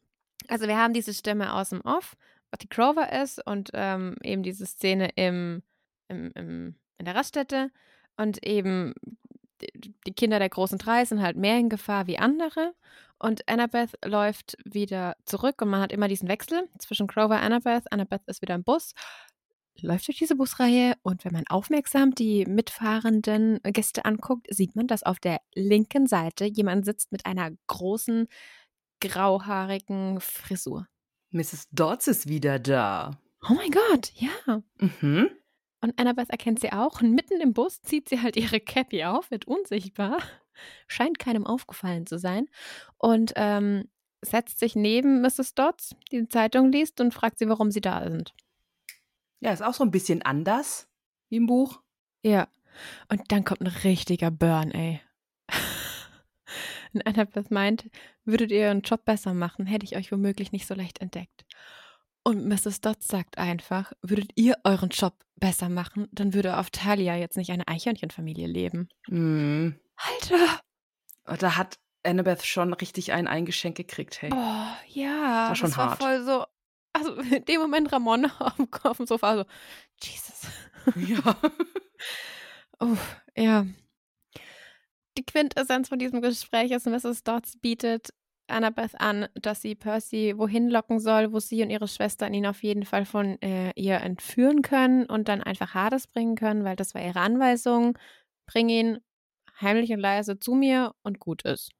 Also wir haben diese Stimme aus dem Off, was die Grover ist und ähm, eben diese Szene im, im, im, in der Raststätte und eben die Kinder der großen drei sind halt mehr in Gefahr wie andere und Annabeth läuft wieder zurück und man hat immer diesen Wechsel zwischen Grover und Annabeth. Annabeth ist wieder im Bus, läuft durch diese Busreihe und wenn man aufmerksam die mitfahrenden Gäste anguckt, sieht man, dass auf der linken Seite jemand sitzt mit einer großen grauhaarigen Frisur. Mrs. Dodds ist wieder da. Oh mein Gott, ja. Mhm. Und Annabeth erkennt sie auch. Und mitten im Bus zieht sie halt ihre Cappy auf, wird unsichtbar. *laughs* Scheint keinem aufgefallen zu sein. Und ähm, setzt sich neben Mrs. Dodds, die die Zeitung liest, und fragt sie, warum sie da sind. Ja, ist auch so ein bisschen anders wie im Buch. Ja. Und dann kommt ein richtiger Burn, ey. *laughs* Und Annabeth meint, würdet ihr euren Job besser machen, hätte ich euch womöglich nicht so leicht entdeckt. Und Mrs. Dodds sagt einfach, würdet ihr euren Job besser machen, dann würde auf Talia jetzt nicht eine Eichhörnchenfamilie leben. Mhm. Alter! Da hat Annabeth schon richtig ein Eingeschenk gekriegt, hey. Oh, ja. war schon das war hart. voll so. Also *laughs* in dem Moment Ramon *laughs* auf, dem- auf dem Sofa so, Jesus. Ja. *laughs* Oh, ja. Die Quintessenz von diesem Gespräch ist, Mrs. Dodds bietet Annabeth an, dass sie Percy wohin locken soll, wo sie und ihre Schwestern ihn auf jeden Fall von äh, ihr entführen können und dann einfach Hades bringen können, weil das war ihre Anweisung. Bring ihn heimlich und leise zu mir und gut ist.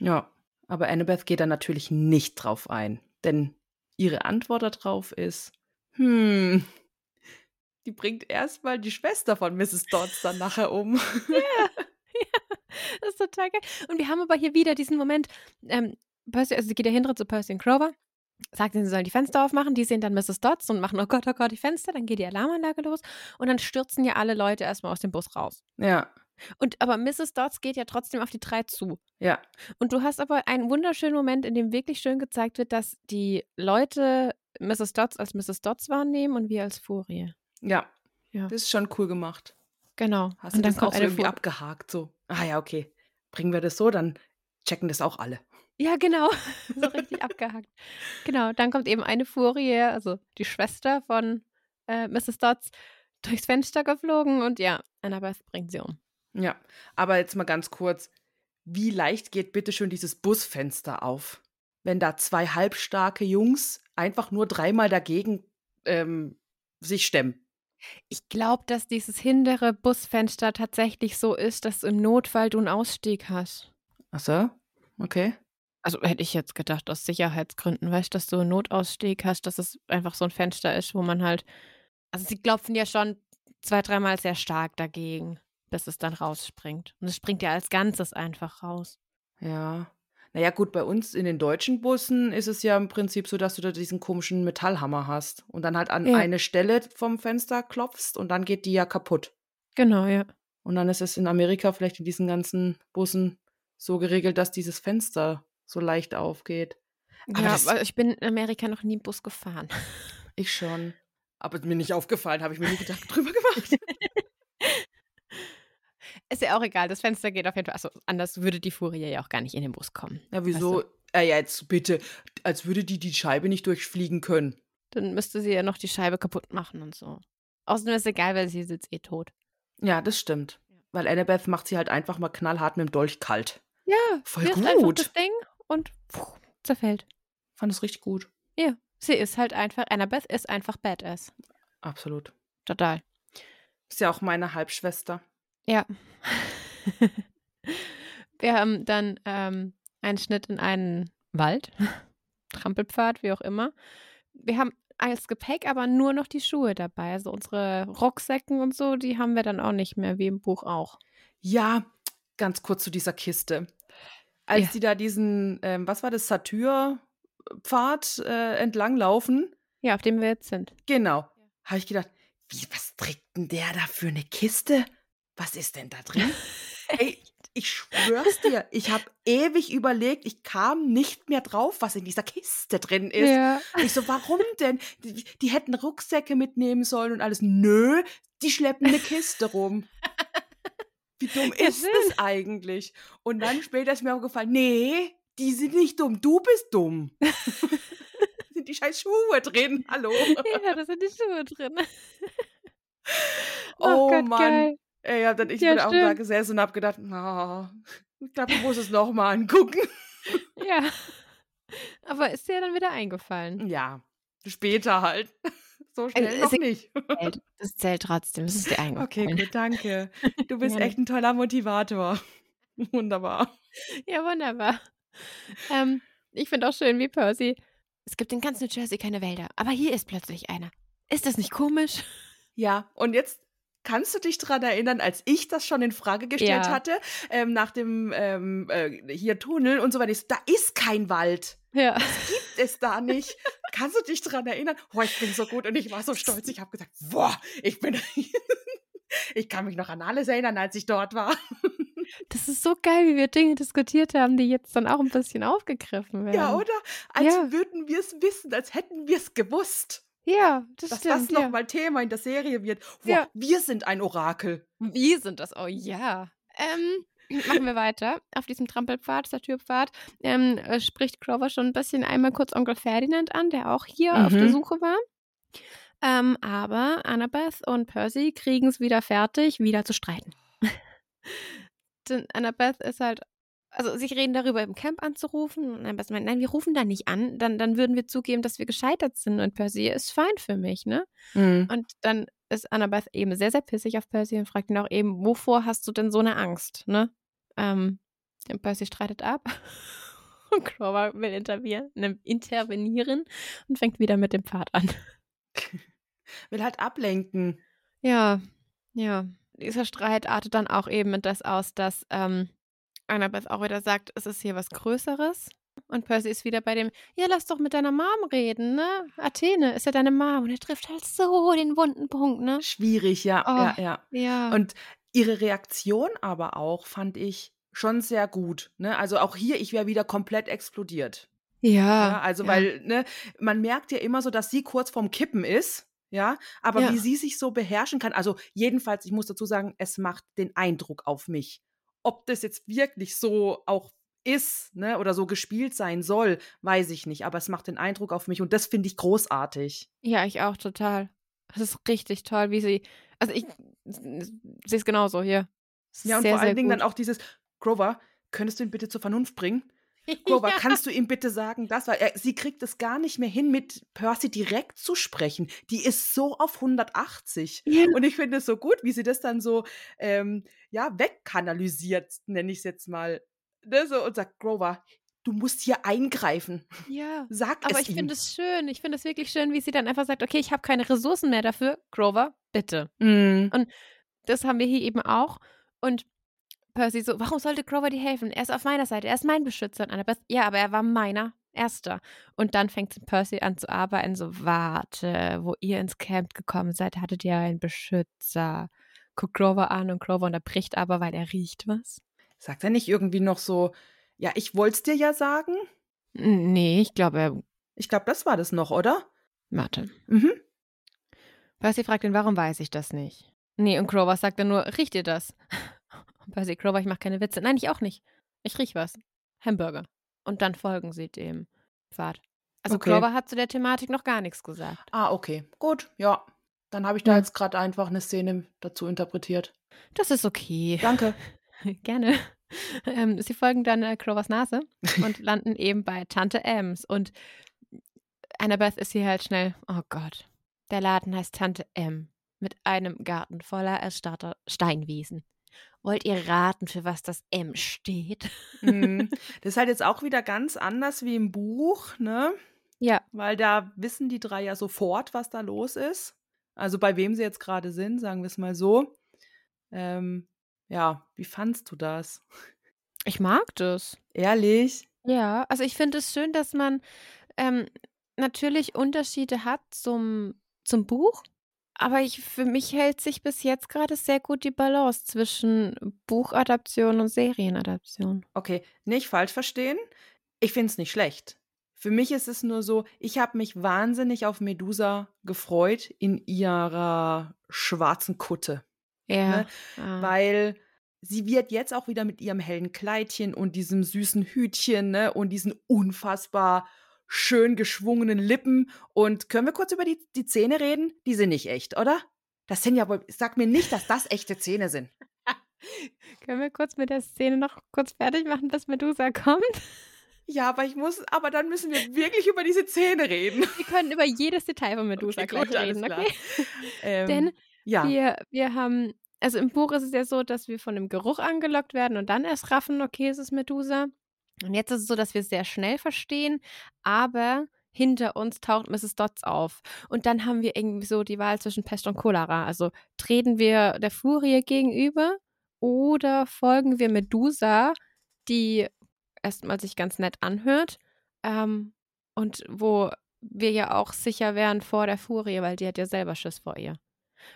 Ja. Aber Annabeth geht da natürlich nicht drauf ein. Denn ihre Antwort darauf ist, hm, die bringt erstmal die Schwester von Mrs. Dodds dann nachher um. *laughs* Das ist total geil. Und wir haben aber hier wieder diesen Moment, ähm, Percy, also sie geht ja hinter zu Percy und Grover, sagt ihnen, sie sollen die Fenster aufmachen, die sehen dann Mrs. Dodds und machen, oh Gott, oh Gott, die Fenster, dann geht die Alarmanlage los und dann stürzen ja alle Leute erstmal aus dem Bus raus. Ja. Und aber Mrs. Dodds geht ja trotzdem auf die drei zu. Ja. Und du hast aber einen wunderschönen Moment, in dem wirklich schön gezeigt wird, dass die Leute Mrs. Dodds als Mrs. Dodds wahrnehmen und wir als Furie. Ja. Ja. Das ist schon cool gemacht. Genau. Hast und du dann das auch kommt so irgendwie abgehakt? So, ah ja, okay. Bringen wir das so, dann checken das auch alle. Ja, genau. *laughs* so richtig abgehackt. Genau, dann kommt eben eine Furie, also die Schwester von äh, Mrs. Dodds, durchs Fenster geflogen und ja, Annabeth bringt sie um. Ja, aber jetzt mal ganz kurz. Wie leicht geht bitte schön dieses Busfenster auf? Wenn da zwei halbstarke Jungs einfach nur dreimal dagegen ähm, sich stemmen. Ich glaube, dass dieses hintere Busfenster tatsächlich so ist, dass im Notfall du einen Ausstieg hast. Ach so? Okay. Also hätte ich jetzt gedacht, aus Sicherheitsgründen, weißt du, dass du einen Notausstieg hast, dass es einfach so ein Fenster ist, wo man halt. Also sie klopfen ja schon zwei, dreimal sehr stark dagegen, bis es dann rausspringt. Und es springt ja als Ganzes einfach raus. Ja. Naja, gut, bei uns in den deutschen Bussen ist es ja im Prinzip so, dass du da diesen komischen Metallhammer hast und dann halt an Ja. eine Stelle vom Fenster klopfst und dann geht die ja kaputt. Genau, ja. Und dann ist es in Amerika vielleicht in diesen ganzen Bussen so geregelt, dass dieses Fenster so leicht aufgeht. Aber ja, aber ich bin in Amerika noch nie Bus gefahren. *laughs* Ich schon. Aber mir nicht aufgefallen, habe ich mir nie Gedanken drüber gemacht. *laughs* Ist ja auch egal, das Fenster geht auf jeden Fall. Also anders würde die Furie ja auch gar nicht in den Bus kommen. Ja, wieso? Weißt Äh, ja, jetzt bitte, als würde die die Scheibe nicht durchfliegen können. Dann müsste sie ja noch die Scheibe kaputt machen und so. Außerdem ist es egal, weil sie ist jetzt eh tot. Ja, das stimmt. Weil Annabeth macht sie halt einfach mal knallhart mit dem Dolch kalt. Ja, Voll gut. das Ding und pfuh, zerfällt. Fand es richtig gut. Ja, sie ist halt einfach, Annabeth ist einfach Badass. Absolut. Total. Ist ja auch meine Halbschwester. Ja. *laughs* Wir haben dann ähm, einen Schnitt in einen Wald, *laughs* Trampelpfad, wie auch immer. Wir haben als Gepäck aber nur noch die Schuhe dabei. Also unsere Rucksäcken und so, die haben wir dann auch nicht mehr, wie im Buch auch. Ja, ganz kurz zu dieser Kiste. Als Ja. die da diesen, ähm, was war das, Satyrpfad äh, entlang laufen, Ja, auf dem wir jetzt sind. genau, habe ich gedacht, wie, was trägt denn der da für eine Kiste? Was ist denn da drin? *laughs* Ey, ich schwör's dir, ich habe ewig überlegt, ich kam nicht mehr drauf, was in dieser Kiste drin ist. Ja. Ich so, warum denn? Die, die hätten Rucksäcke mitnehmen sollen und alles. Nö, die schleppen eine Kiste rum. Wie dumm Ja, ist das eigentlich? Und dann später ist mir aufgefallen, nee, die sind nicht dumm, du bist dumm. *laughs* sind die scheiß Schuhe drin, hallo. ja, da sind die Schuhe drin. Oh, Gott, Mann. geil. Ey, hab dann ich Ja, bin auch da gesessen und hab gedacht, na, ich glaube, ich muss es noch mal angucken. Ja. Aber ist dir dann wieder eingefallen? Ja, später halt. So schnell ist noch nicht. Zählt. Das zählt trotzdem. Es ist dir *laughs* eingefallen. Okay, gut, danke. Du bist Gerne. echt ein toller Motivator. *laughs* Wunderbar. Ja, wunderbar. Ähm, ich finde auch schön, wie Percy. Es gibt in ganz New Jersey keine Wälder, aber hier ist plötzlich einer. Ist das nicht komisch? Ja, und jetzt kannst du dich daran erinnern, als ich das schon in Frage gestellt Ja. hatte, ähm, nach dem ähm, äh, hier Tunnel und so weiter. So, Da ist kein Wald. Ja. Gibt es da nicht. *laughs* Kannst du dich daran erinnern? Boah, ich bin so gut und ich war so stolz. Ich habe gesagt, boah, ich bin. *laughs* ich kann mich noch an alles erinnern, als ich dort war. *laughs* Das ist so geil, wie wir Dinge diskutiert haben, die jetzt dann auch ein bisschen aufgegriffen werden. Ja, oder? Als Ja. würden wir es wissen, als hätten wir es gewusst. Ja, das Dass stimmt. das ja. nochmal Thema in der Serie wird. Boah, Ja. wir sind ein Orakel. Wir sind das, oh ja. Ähm, *clears throat* machen wir weiter. Auf diesem Trampelpfad, Satyrpfad, ähm, äh, spricht Grover schon ein bisschen einmal kurz Onkel Ferdinand an, der auch hier auf der Mhm. Suche war. Ähm, aber Annabeth und Percy kriegen es wieder fertig, wieder zu streiten. *gasps* Denn Annabeth ist halt, also sie reden darüber, im Camp anzurufen. Und Annabeth meint, nein, wir rufen da nicht an. Dann, dann würden wir zugeben, dass wir gescheitert sind. Und Percy ist fein für mich, ne? Und dann ist Annabeth eben sehr, sehr pissig auf Percy und fragt ihn auch eben, wovor hast du denn so eine Angst, ne? Ähm, Percy streitet ab. *laughs* Und Grover will intervenieren, ne, intervenieren und fängt wieder mit dem Pfad an. *laughs* Will halt ablenken. Ja, ja. Dieser Streit artet dann auch eben in das aus, dass ähm, Annabeth auch wieder sagt, es ist hier was Größeres. Und Percy ist wieder bei dem, ja, lass doch mit deiner Mom reden, ne? Athene ist ja deine Mom. Und er trifft halt so den wunden Punkt, ne? Schwierig, ja, Oh. ja, ja. Ja. Und ihre Reaktion aber auch fand ich schon sehr gut. Ne? Also auch hier, ich wäre wieder komplett explodiert. ja, Ja, also ja. weil, ne, man merkt ja immer so, dass sie kurz vorm Kippen ist. Ja, aber Ja. wie sie sich so beherrschen kann, also jedenfalls, ich muss dazu sagen, es macht den Eindruck auf mich. Ob das jetzt wirklich so auch ist, ne, oder so gespielt sein soll, weiß ich nicht, aber es macht den Eindruck auf mich und das finde ich großartig. Ja, ich auch total. Das ist richtig toll, wie sie. Also ich sehe es genauso hier. Ja, und sehr, vor allen Dingen gut. dann auch dieses, Grover, könntest du ihn bitte zur Vernunft bringen? Grover, *laughs* ja. kannst du ihm bitte sagen, das war, er, sie kriegt es gar nicht mehr hin, mit Percy direkt zu sprechen. Die ist so auf 180. Ja. Und ich finde es so gut, wie sie das dann so, ähm, ja, wegkanalisiert, nenne ich es jetzt mal. Ne, so, und sagt, Grover, du musst hier eingreifen. Ja. *laughs* Sag Aber es ich ihm. finde es schön. Ich finde es wirklich schön, wie sie dann einfach sagt, okay, ich habe keine Ressourcen mehr dafür. Grover, bitte. Mm. Das haben wir hier eben auch. Und Percy so, warum sollte Grover dir helfen? Er ist auf meiner Seite, er ist mein Beschützer. Und Annabeth, ja, aber er war meiner Erster. Und dann fängt Percy an zu arbeiten, so, warte, wo ihr ins Camp gekommen seid, hattet ihr einen Beschützer. Guckt Grover an und Grover unterbricht aber, weil er riecht was. Sagt er nicht irgendwie noch so, ja, ich wollte es dir ja sagen? Nee, ich glaube, er, Ich glaube, das war das noch, oder? warte. Mhm. Percy fragt ihn, warum weiß ich das nicht? Nee, und Grover sagt dann nur, riecht ihr das? Percy, Grover, ich mache keine Witze. Nein, ich auch nicht. Ich riech was. Hamburger. Und dann folgen sie dem Pfad. Also Okay. Grover hat zu der Thematik noch gar nichts gesagt. Ah, okay. Gut, ja. Dann habe ich da Ja. jetzt gerade einfach eine Szene dazu interpretiert. Das ist okay. Danke. *laughs* Gerne. Ähm, sie folgen dann äh, Grovers Nase und *laughs* landen eben bei Tante Ems. Und Annabeth ist hier halt schnell, oh Gott, der Laden heißt Tante M mit einem Garten voller erstarrter Steinwiesen. Wollt ihr raten, für was das M steht? Mhm. *laughs* Das ist halt jetzt auch wieder ganz anders wie im Buch, ne? Ja. Weil da wissen die drei ja sofort, was da los ist. Also bei wem sie jetzt gerade sind, sagen wir es mal so. Ähm, ja, wie fandst du das? Ich mag das. Ehrlich? Ja, also ich finde es schön, dass man ähm, natürlich Unterschiede hat zum, zum Buch. Aber ich, für mich hält sich bis jetzt gerade sehr gut die Balance zwischen Buchadaption und Serienadaption. Okay, nicht falsch verstehen. Ich finde es nicht schlecht. Für mich ist es nur so, ich habe mich wahnsinnig auf Medusa gefreut in ihrer schwarzen Kutte. Ja. Ne? ah. Weil sie wird jetzt auch wieder mit ihrem hellen Kleidchen und diesem süßen Hütchen ne, und diesen unfassbar schön geschwungenen Lippen. Und können wir kurz über die, die Zähne reden? Die sind nicht echt, oder? Das sind ja wohl, sag mir nicht, dass das echte Zähne sind. *laughs* Können wir kurz mit der Szene noch kurz fertig machen, bis Medusa kommt? Ja, aber ich muss, aber dann müssen wir wirklich über diese Zähne reden. *laughs* Wir können über jedes Detail von Medusa Okay, gleich gut, reden, okay? Ähm, Denn ja, wir, wir haben, also im Buch ist es ja so, dass wir von dem Geruch angelockt werden und dann erst raffen, okay, es ist Medusa. Und jetzt ist es so, dass wir es sehr schnell verstehen, aber hinter uns taucht Mrs. Dodds auf. Und dann haben wir irgendwie so die Wahl zwischen Pest und Cholera. Also treten wir der Furie gegenüber oder folgen wir Medusa, die erstmal sich ganz nett anhört ähm, und wo wir ja auch sicher wären vor der Furie, weil die hat ja selber Schiss vor ihr.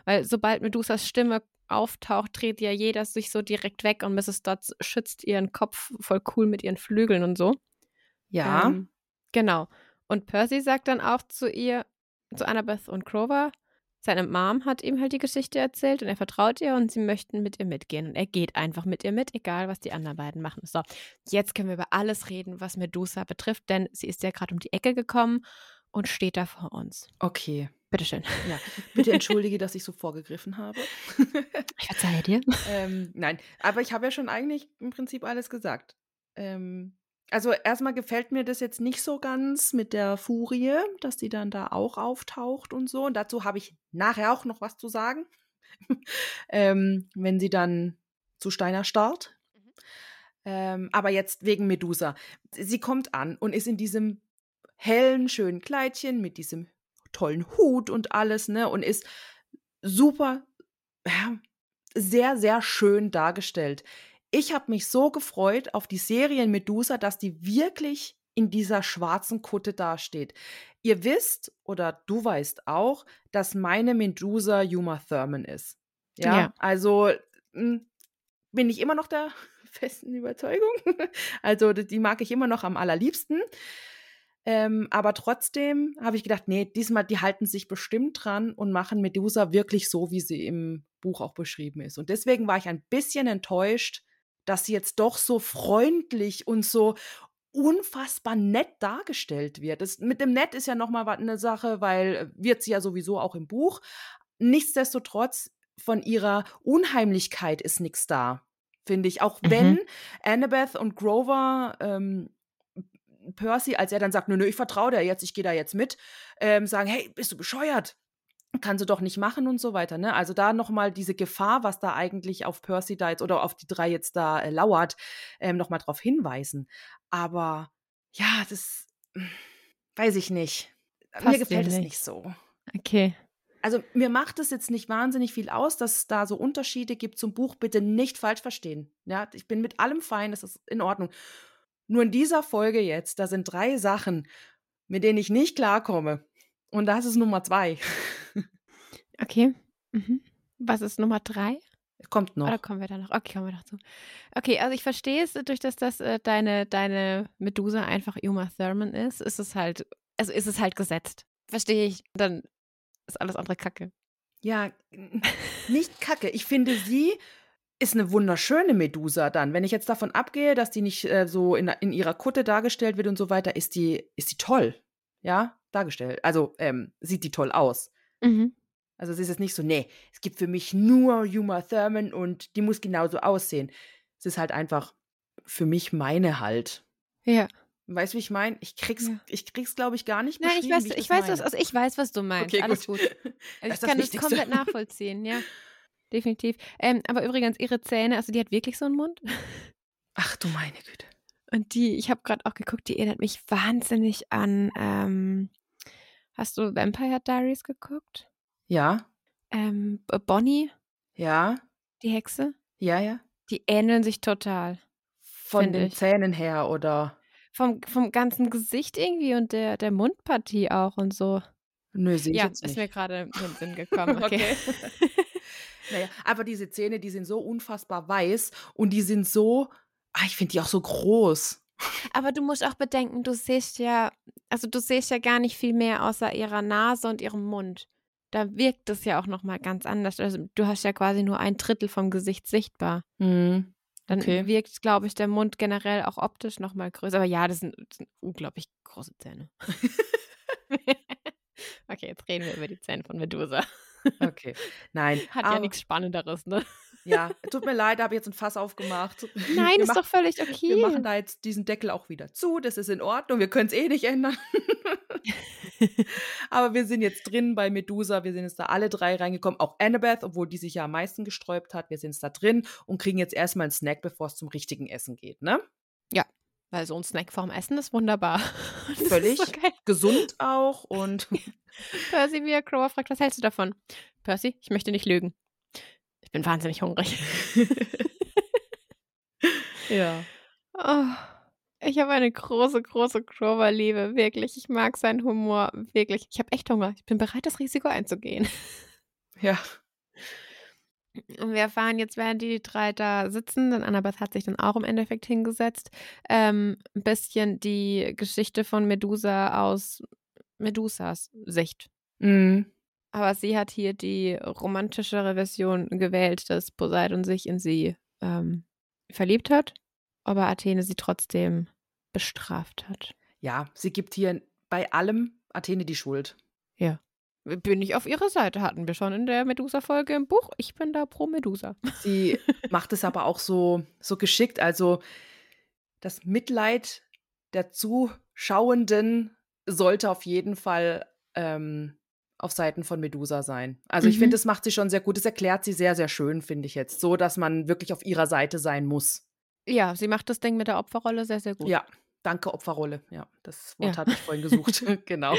Weil sobald Medusas Stimme auftaucht, dreht ja jeder sich so direkt weg und Mrs. Dodds schützt ihren Kopf voll cool mit ihren Flügeln und so. ja. Ähm, genau. Und Percy sagt dann auch zu ihr, zu Annabeth und Grover, seine Mom hat ihm halt die Geschichte erzählt und er vertraut ihr und sie möchten mit ihr mitgehen. Und er geht einfach mit ihr mit, egal was die anderen beiden machen. So, jetzt können wir über alles reden, was Medusa betrifft, denn sie ist ja gerade um die Ecke gekommen und steht da vor uns. Okay. Bitteschön. Ja, *laughs* bitte entschuldige, dass ich so vorgegriffen habe. *laughs* Ich verzeihe dir. ähm, nein, aber ich habe ja schon eigentlich im Prinzip alles gesagt. Ähm, also erstmal gefällt mir das jetzt nicht so ganz mit der Furie, dass die dann da auch auftaucht und so. Und dazu habe ich nachher auch noch was zu sagen, *laughs* ähm, wenn sie dann zu Steiner starrt. Ähm, aber jetzt wegen Medusa. Sie kommt an und ist in diesem hellen, schönen Kleidchen mit diesem tollen Hut und alles, ne? Und ist super, ja, sehr, sehr schön dargestellt. Ich habe mich so gefreut auf die Serien Medusa, dass die wirklich in dieser schwarzen Kutte dasteht. Ihr wisst, oder du weißt auch, dass meine Medusa Uma Thurman ist. Ja, Ja. also mh, bin ich immer noch der *laughs* festen Überzeugung. Also die mag ich immer noch am allerliebsten. Ähm, aber trotzdem habe ich gedacht, nee, diesmal, die halten sich bestimmt dran und machen Medusa wirklich so, wie sie im Buch auch beschrieben ist. Und deswegen war ich ein bisschen enttäuscht, dass sie jetzt doch so freundlich und so unfassbar nett dargestellt wird. Das, mit dem Nett ist ja nochmal eine Sache, weil äh, wird sie ja sowieso auch im Buch. Nichtsdestotrotz, von ihrer Unheimlichkeit ist nichts da, finde ich. Auch Mhm. wenn Annabeth und Grover ähm, Percy, als er dann sagt, nö, nö, ich vertraue dir jetzt, ich gehe da jetzt mit, ähm, sagen, hey, bist du bescheuert? Kannst du doch nicht machen und so weiter, ne? Also da nochmal diese Gefahr, was da eigentlich auf Percy da jetzt oder auf die drei jetzt da äh, lauert, ähm, nochmal drauf hinweisen. Aber ja, das mm, weiß ich nicht. Passt Mir gefällt es nicht. nicht so. Okay. Also mir macht es jetzt nicht wahnsinnig viel aus, dass es da so Unterschiede gibt zum Buch. Bitte nicht falsch verstehen. Ja, ich bin mit allem fein, das ist in Ordnung. Nur in dieser Folge jetzt, da sind drei Sachen, mit denen ich nicht klarkomme. Und das ist Nummer zwei. Okay. Mhm. Was ist Nummer drei? Kommt noch. Oder kommen wir da noch? Okay, kommen wir noch zu. Okay, also ich verstehe es, durch das, dass äh, deine, deine Medusa einfach Uma Thurman ist, ist es halt, also ist es halt gesetzt. Verstehe ich. Dann ist alles andere Kacke. Ja, nicht kacke. Ich finde, sie ist eine wunderschöne Medusa dann. Wenn ich jetzt davon abgehe, dass die nicht äh, so in, in ihrer Kutte dargestellt wird und so weiter, ist die, ist die toll. Ja, dargestellt. Also ähm, sieht die toll aus. Mhm. Also es ist jetzt nicht so, nee, es gibt für mich nur Uma Thurman und die muss genauso aussehen. Es ist halt einfach für mich meine halt. Ja. Weißt du, wie ich meine? Ich krieg's, Ja. ich krieg's, glaube ich, gar nicht Nein, ich weiß, ich das weiß, was, also ich weiß, was du meinst. Okay, Alles gut. gut. Also *laughs* ich kann das komplett nachvollziehen, ja. Definitiv. Ähm, aber übrigens, ihre Zähne, also die hat wirklich so einen Mund? Ach du meine Güte. Und die, ich habe gerade auch geguckt, die erinnert mich wahnsinnig an, ähm, hast du Vampire Diaries geguckt? Ja, Ähm, Bonnie, ja, die Hexe, ja, ja. die ähneln sich total. Von den ich. Zähnen her oder. Vom, vom ganzen Gesicht irgendwie und der, der Mundpartie auch und so. Nö, sehe ich Ja, jetzt ist nicht. mir gerade in den Sinn *laughs* gekommen. Okay. *laughs* Naja, aber diese Zähne, die sind so unfassbar weiß und die sind so, ah, ich finde die auch so groß. Aber du musst auch bedenken, du siehst ja, also du siehst ja gar nicht viel mehr außer ihrer Nase und ihrem Mund. Da wirkt es ja auch nochmal ganz anders. Also du hast ja quasi nur ein Drittel vom Gesicht sichtbar. Mhm. Dann Okay. wirkt, glaube ich, der Mund generell auch optisch nochmal größer. Aber ja, das sind, das sind unglaublich große Zähne. *laughs* okay, jetzt reden wir über die Zähne von Medusa. Okay. Nein. *laughs* Hat ja aber- nichts Spannenderes, ne? Ja, *laughs* tut mir leid, da habe ich jetzt ein Fass aufgemacht. *laughs* Nein, wir ist mach- doch völlig Wir okay. machen da jetzt diesen Deckel auch wieder zu. Das ist in Ordnung. Wir können es eh nicht ändern. Aber wir sind jetzt drin bei Medusa. Wir sind jetzt da alle drei reingekommen. Auch Annabeth, obwohl die sich ja am meisten gesträubt hat. Wir sind jetzt da drin und kriegen jetzt erstmal einen Snack, bevor es zum richtigen Essen geht. Ne? Weil so ein Snack vorm Essen ist wunderbar. *laughs* Das ist Völlig. So geil. Gesund auch und *laughs* Percy, wie er Crower fragt, was hältst du davon? Percy, ich möchte nicht lügen. Ich bin wahnsinnig hungrig. *laughs* ja. Oh, ich habe eine große, große Crower-Liebe, wirklich. Ich mag seinen Humor, wirklich. Ich habe echt Hunger. Ich bin bereit, das Risiko einzugehen. Ja. Und wir erfahren jetzt, während die drei da sitzen, denn Annabeth hat sich dann auch im Endeffekt hingesetzt, ähm, ein bisschen die Geschichte von Medusa aus Medusas Sicht. Mhm. Aber sie hat hier die romantischere Version gewählt, dass Poseidon sich in sie ähm, verliebt hat, aber Athene sie trotzdem bestraft hat. Ja, sie gibt hier bei allem Athene die Schuld. Bin ich auf ihrer Seite, hatten wir schon in der Medusa-Folge im Buch. Ich bin da pro Medusa. Sie *laughs* macht es aber auch so, so geschickt. Also das Mitleid der Zuschauenden sollte auf jeden Fall ähm, auf Seiten von Medusa sein. Also ich Mhm. finde, das macht sie schon sehr gut. Das erklärt sie sehr, sehr schön, finde ich jetzt. So, dass man wirklich auf ihrer Seite sein muss. Ja, sie macht das Ding mit der Opferrolle sehr, sehr gut. Ja, danke Opferrolle. Ja, das Wort Ja. hatte ich vorhin gesucht. *laughs* *laughs* genau.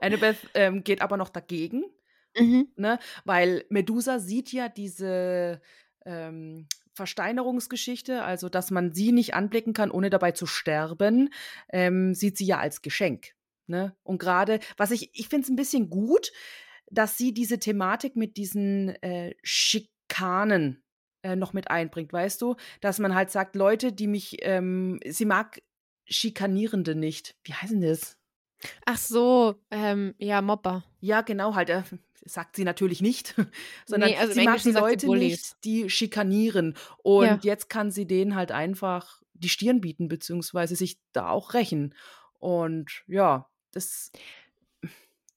Annabeth ähm, geht aber noch dagegen. mhm. ne? Weil Medusa sieht ja diese ähm, Versteinerungsgeschichte, also dass man sie nicht anblicken kann, ohne dabei zu sterben, ähm, sieht sie ja als Geschenk. Ne? Und gerade, was ich, ich finde es ein bisschen gut, dass sie diese Thematik mit diesen äh, Schikanen äh, noch mit einbringt, weißt du? Dass man halt sagt, Leute, die mich, ähm, sie mag Schikanierende nicht. Wie heißen das? Ach so, ähm, ja, Mopper. Ja, genau, halt, äh, sagt sie natürlich nicht, *laughs* sondern Nee, also sie mag die Leute nicht, die schikanieren. Und Ja. jetzt kann sie denen halt einfach die Stirn bieten, beziehungsweise sich da auch rächen. Und ja, das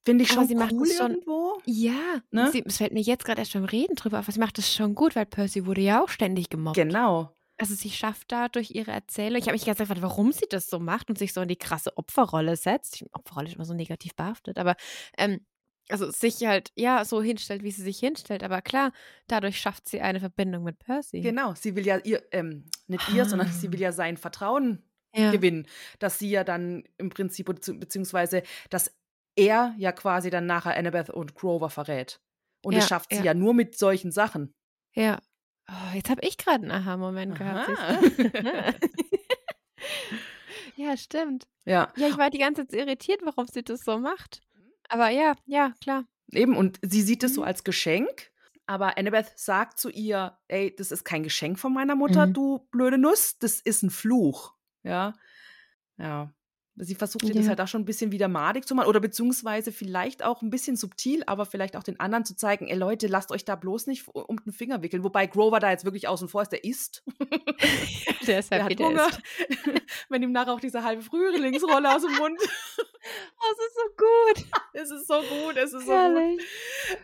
finde ich Aber schon sie macht cool das schon- irgendwo. Ja, Ne? sie, es fällt mir jetzt gerade erst beim Reden drüber auf, aber sie macht das schon gut, weil Percy wurde ja auch ständig gemobbt. Genau. Also sie schafft da durch ihre Erzählung, ich habe mich ganz gefragt, warum sie das so macht und sich so in die krasse Opferrolle setzt. Opferrolle ist immer so negativ behaftet, aber ähm, also sich halt, ja, so hinstellt, wie sie sich hinstellt. Aber klar, dadurch schafft sie eine Verbindung mit Percy. Genau. Sie will ja ihr, ähm, nicht ihr, sondern sie will ja sein Vertrauen Ja. gewinnen. Dass sie ja dann im Prinzip, bezieh- beziehungsweise, dass er ja quasi dann nachher Annabeth und Grover verrät. Und das Ja, schafft sie ja. ja nur mit solchen Sachen. Ja. Oh, jetzt habe ich gerade einen Aha-Moment gehabt. *laughs* Ja, stimmt. Ja, Ja, ich war die ganze Zeit irritiert, warum sie das so macht. Aber ja, ja, klar. eben. Und sie sieht es so Mhm. als Geschenk. Aber Annabeth sagt zu ihr, ey, das ist kein Geschenk von meiner Mutter, Mhm. du blöde Nuss, das ist ein Fluch. Ja. Ja. Sie versucht ihr das Ja. halt auch schon ein bisschen wieder madig zu machen oder beziehungsweise vielleicht auch ein bisschen subtil, aber vielleicht auch den anderen zu zeigen, ey Leute, lasst euch da bloß nicht um den Finger wickeln. Wobei Grover da jetzt wirklich außen vor ist, der isst. *laughs* Der ist Der happy, hat der Hunger. ist. *laughs* Wenn ihm nachher auch diese halbe Frühlingsrolle aus dem Mund. *laughs* Das ist so gut. Es ist so gut, es ist so gut. Herrlich.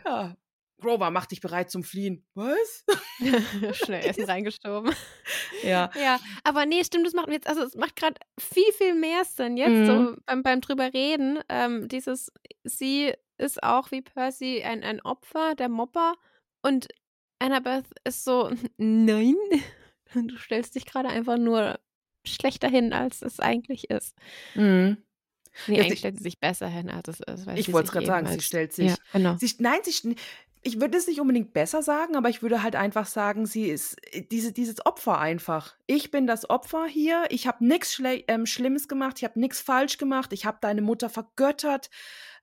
Ja. Grover, mach dich bereit zum Fliehen. Was? *laughs* Schnell Essen *laughs* reingeschoben. Ja. Ja, aber nee, stimmt, das macht mir jetzt, also es macht gerade viel, viel mehr Sinn jetzt Mhm. so beim, beim drüber reden. Ähm, dieses, sie ist auch wie Percy ein, ein Opfer, der Mopper und Annabeth ist so, *laughs* nein, du stellst dich gerade einfach nur schlechter hin, als es eigentlich ist. Mhm. Nee, Ja, eigentlich sie- stellt sie sich besser hin, als es ist. Ich wollte es gerade sagen, sie stellt sich. Ja, genau. Sie, nein, sie, ich würde es nicht unbedingt besser sagen, aber ich würde halt einfach sagen, sie ist äh, diese, dieses Opfer einfach. Ich bin das Opfer hier. Ich habe nichts Schle ähm, Schlimmes gemacht. Ich habe nichts falsch gemacht. Ich habe deine Mutter vergöttert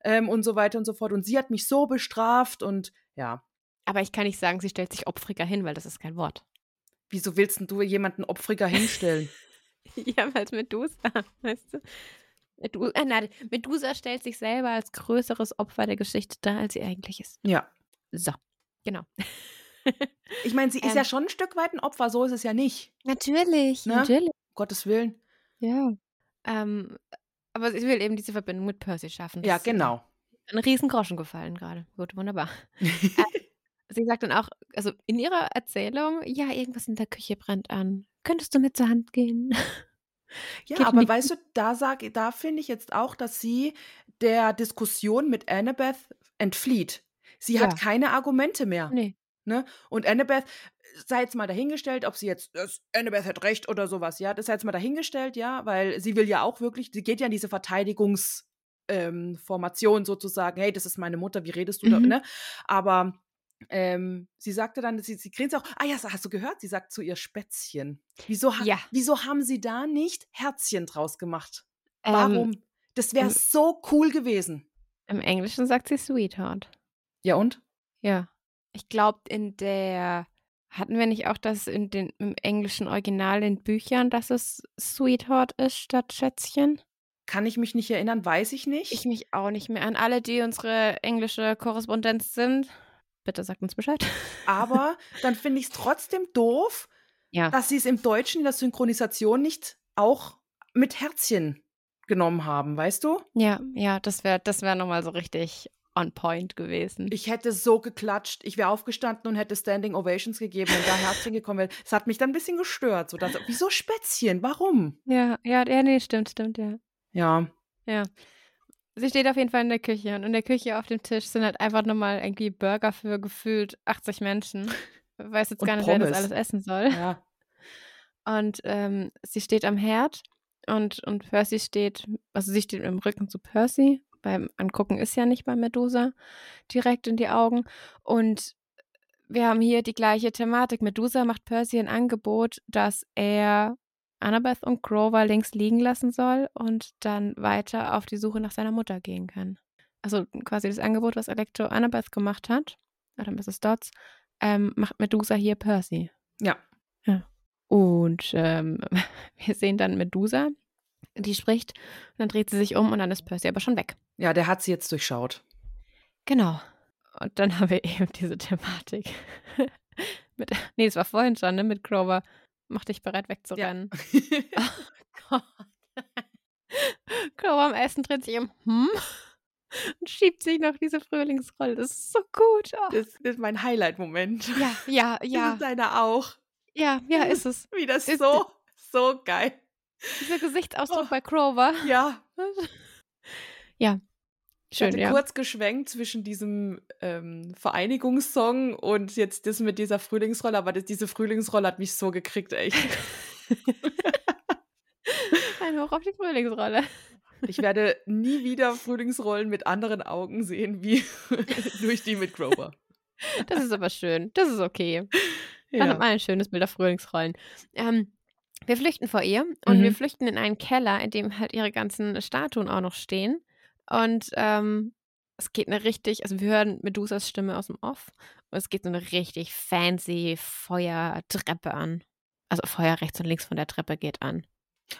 ähm, und so weiter und so fort. Und sie hat mich so bestraft und ja. Aber ich kann nicht sagen, sie stellt sich opfriger hin, weil das ist kein Wort. Wieso willst denn du jemanden opfriger hinstellen? *laughs* Ja, weil es Medusa, weißt du? Medu äh, nein, Medusa stellt sich selber als größeres Opfer der Geschichte dar, als sie eigentlich ist. ja. So, genau. *laughs* Ich meine, sie ist Ähm. ja schon ein Stück weit ein Opfer, so ist es ja nicht. Natürlich, Ne? natürlich. Um Gottes Willen. Ja. Ähm, aber sie will eben diese Verbindung mit Percy schaffen. Ja, Das ist, äh, genau. Ein Riesengroschen gefallen gerade. Gut, wunderbar. *laughs* Sie sagt dann auch, also in ihrer Erzählung, ja, irgendwas in der Küche brennt an. Könntest du mit zur Hand gehen? *laughs* Ja, Geht aber weißt du, da sag, da finde ich jetzt auch, dass sie der Diskussion mit Annabeth entflieht. Sie hat Ja. keine Argumente mehr. Nee. Ne? Und Annabeth, sei jetzt mal dahingestellt, ob sie jetzt, das, Annabeth hat recht oder sowas, ja, das sei jetzt mal dahingestellt, ja, weil sie will ja auch wirklich, sie geht ja in diese Verteidigungsformation ähm, Formation sozusagen, hey, das ist meine Mutter, wie redest du da, Mhm. ne? Aber ähm, sie sagte dann, sie, sie grinst auch, ah ja, hast du gehört? Sie sagt zu ihr Spätzchen. Wieso, ha Ja. wieso haben sie da nicht Herzchen draus gemacht? Ähm, Warum? das wäre so cool gewesen. Im Englischen sagt sie Sweetheart. Ja, und? Ja. Ich glaube, in der. Hatten wir nicht auch das in den, im englischen Original in Büchern, dass es Sweetheart ist statt Schätzchen? Kann ich mich nicht erinnern, weiß ich nicht. Ich mich auch nicht mehr. An alle, die unsere englische Korrespondenz sind, bitte sagt uns Bescheid. Aber *laughs* dann finde ich es trotzdem doof, Ja. dass sie es im Deutschen in der Synchronisation nicht auch mit Herzchen genommen haben, weißt du? Ja, ja, das wäre das wär nochmal so richtig on point gewesen. Ich hätte so geklatscht, ich wäre aufgestanden und hätte Standing Ovations gegeben, wenn da Herzchen gekommen wäre. Es hat mich dann ein bisschen gestört. So, dass, wieso Spätzchen? Warum? ja, ja, ja, nee, stimmt, stimmt, ja. Ja, Ja. Sie steht auf jeden Fall in der Küche und in der Küche auf dem Tisch sind halt einfach nochmal irgendwie Burger für gefühlt 80 Menschen. Weiß jetzt gar nicht, wer das Pommes. alles essen soll. ja. Und ähm, sie steht am Herd und, und Percy steht, also sie steht im Rücken zu Percy. Beim Angucken ist ja nicht bei Medusa direkt in die Augen. Und wir haben hier die gleiche Thematik. Medusa macht Percy ein Angebot, dass er Annabeth und Grover links liegen lassen soll und dann weiter auf die Suche nach seiner Mutter gehen kann. Also quasi das Angebot, was Electro Annabeth gemacht hat, oder Mrs. Dodds, ähm, macht Medusa hier Percy. Ja. Und ähm, *laughs* wir sehen dann Medusa, die spricht, und dann dreht sie sich um und dann ist Percy aber schon weg. Ja, der hat sie jetzt durchschaut. Genau. Und dann haben wir *laughs* eben diese Thematik. *laughs* mit, nee, es war vorhin schon, ne? Mit Grover. Mach dich bereit wegzurennen. *laughs* Oh Gott. Grover am Essen dreht sich um hm? und schiebt sich noch diese Frühlingsrolle. Das ist so gut. Oh. Das ist mein Highlight-Moment. ja, ja, Das ja. ist deiner auch. Ja, ja, ist es. Wie das Ist- so, so geil. Dieser Gesichtsausdruck Oh. bei Grover. Ja, *laughs* Ja. Ich Schön, hatte ja. kurz geschwenkt zwischen diesem ähm, Vereinigungssong und jetzt das mit dieser Frühlingsrolle, aber das, diese Frühlingsrolle hat mich so gekriegt, echt. *laughs* Ein Hoch auf die Frühlingsrolle. Ich werde nie wieder Frühlingsrollen mit anderen Augen sehen, wie *laughs* durch die mit Grover. Das ist aber schön. Das ist okay. Dann hat man ein schönes Bild auf Frühlingsrollen. Ähm, wir flüchten vor ihr und Mhm. wir flüchten in einen Keller, in dem halt ihre ganzen Statuen auch noch stehen. Und ähm, es geht eine richtig, also wir hören Medusas Stimme aus dem Off und es geht so eine richtig fancy Feuertreppe an. Also Feuer rechts und links von der Treppe geht an.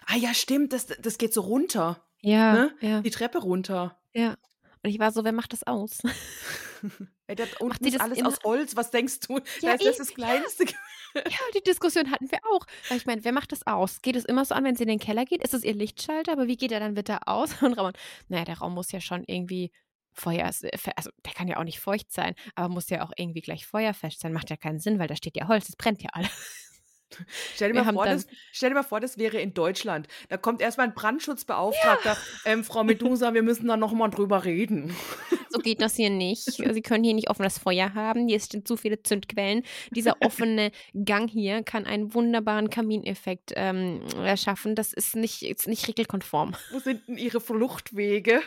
Ah ja, stimmt, das, das geht so runter. Ja, Ne? ja, Die Treppe runter. ja. Und ich war so, wer macht das aus? *laughs* Ey, das *laughs* unten die ist das alles aus Holz, was denkst du? Ja, da ist das eben, das ja. Kleinste. Ja, die Diskussion hatten wir auch. Weil ich meine, wer macht das aus? Geht es immer so an, wenn sie in den Keller geht? Ist es ihr Lichtschalter? Aber wie geht er dann wieder aus? *laughs* Und Ramon, naja, der Raum muss ja schon irgendwie Feuer, also der kann ja auch nicht feucht sein, aber muss ja auch irgendwie gleich feuerfest sein. Macht ja keinen Sinn, weil da steht ja Holz, es brennt ja alles. Stell dir, mal vor, das, stell dir mal vor, das wäre in Deutschland. Da kommt erstmal ein Brandschutzbeauftragter. Ähm, Frau Medusa, wir müssen da nochmal drüber reden. So geht das hier nicht. Sie können hier nicht offenes Feuer haben. Hier sind zu viele Zündquellen. Dieser *laughs* offene Gang hier kann einen wunderbaren Kamineffekt ähm, erschaffen. Das ist nicht, ist nicht regelkonform. Wo sind denn Ihre Fluchtwege?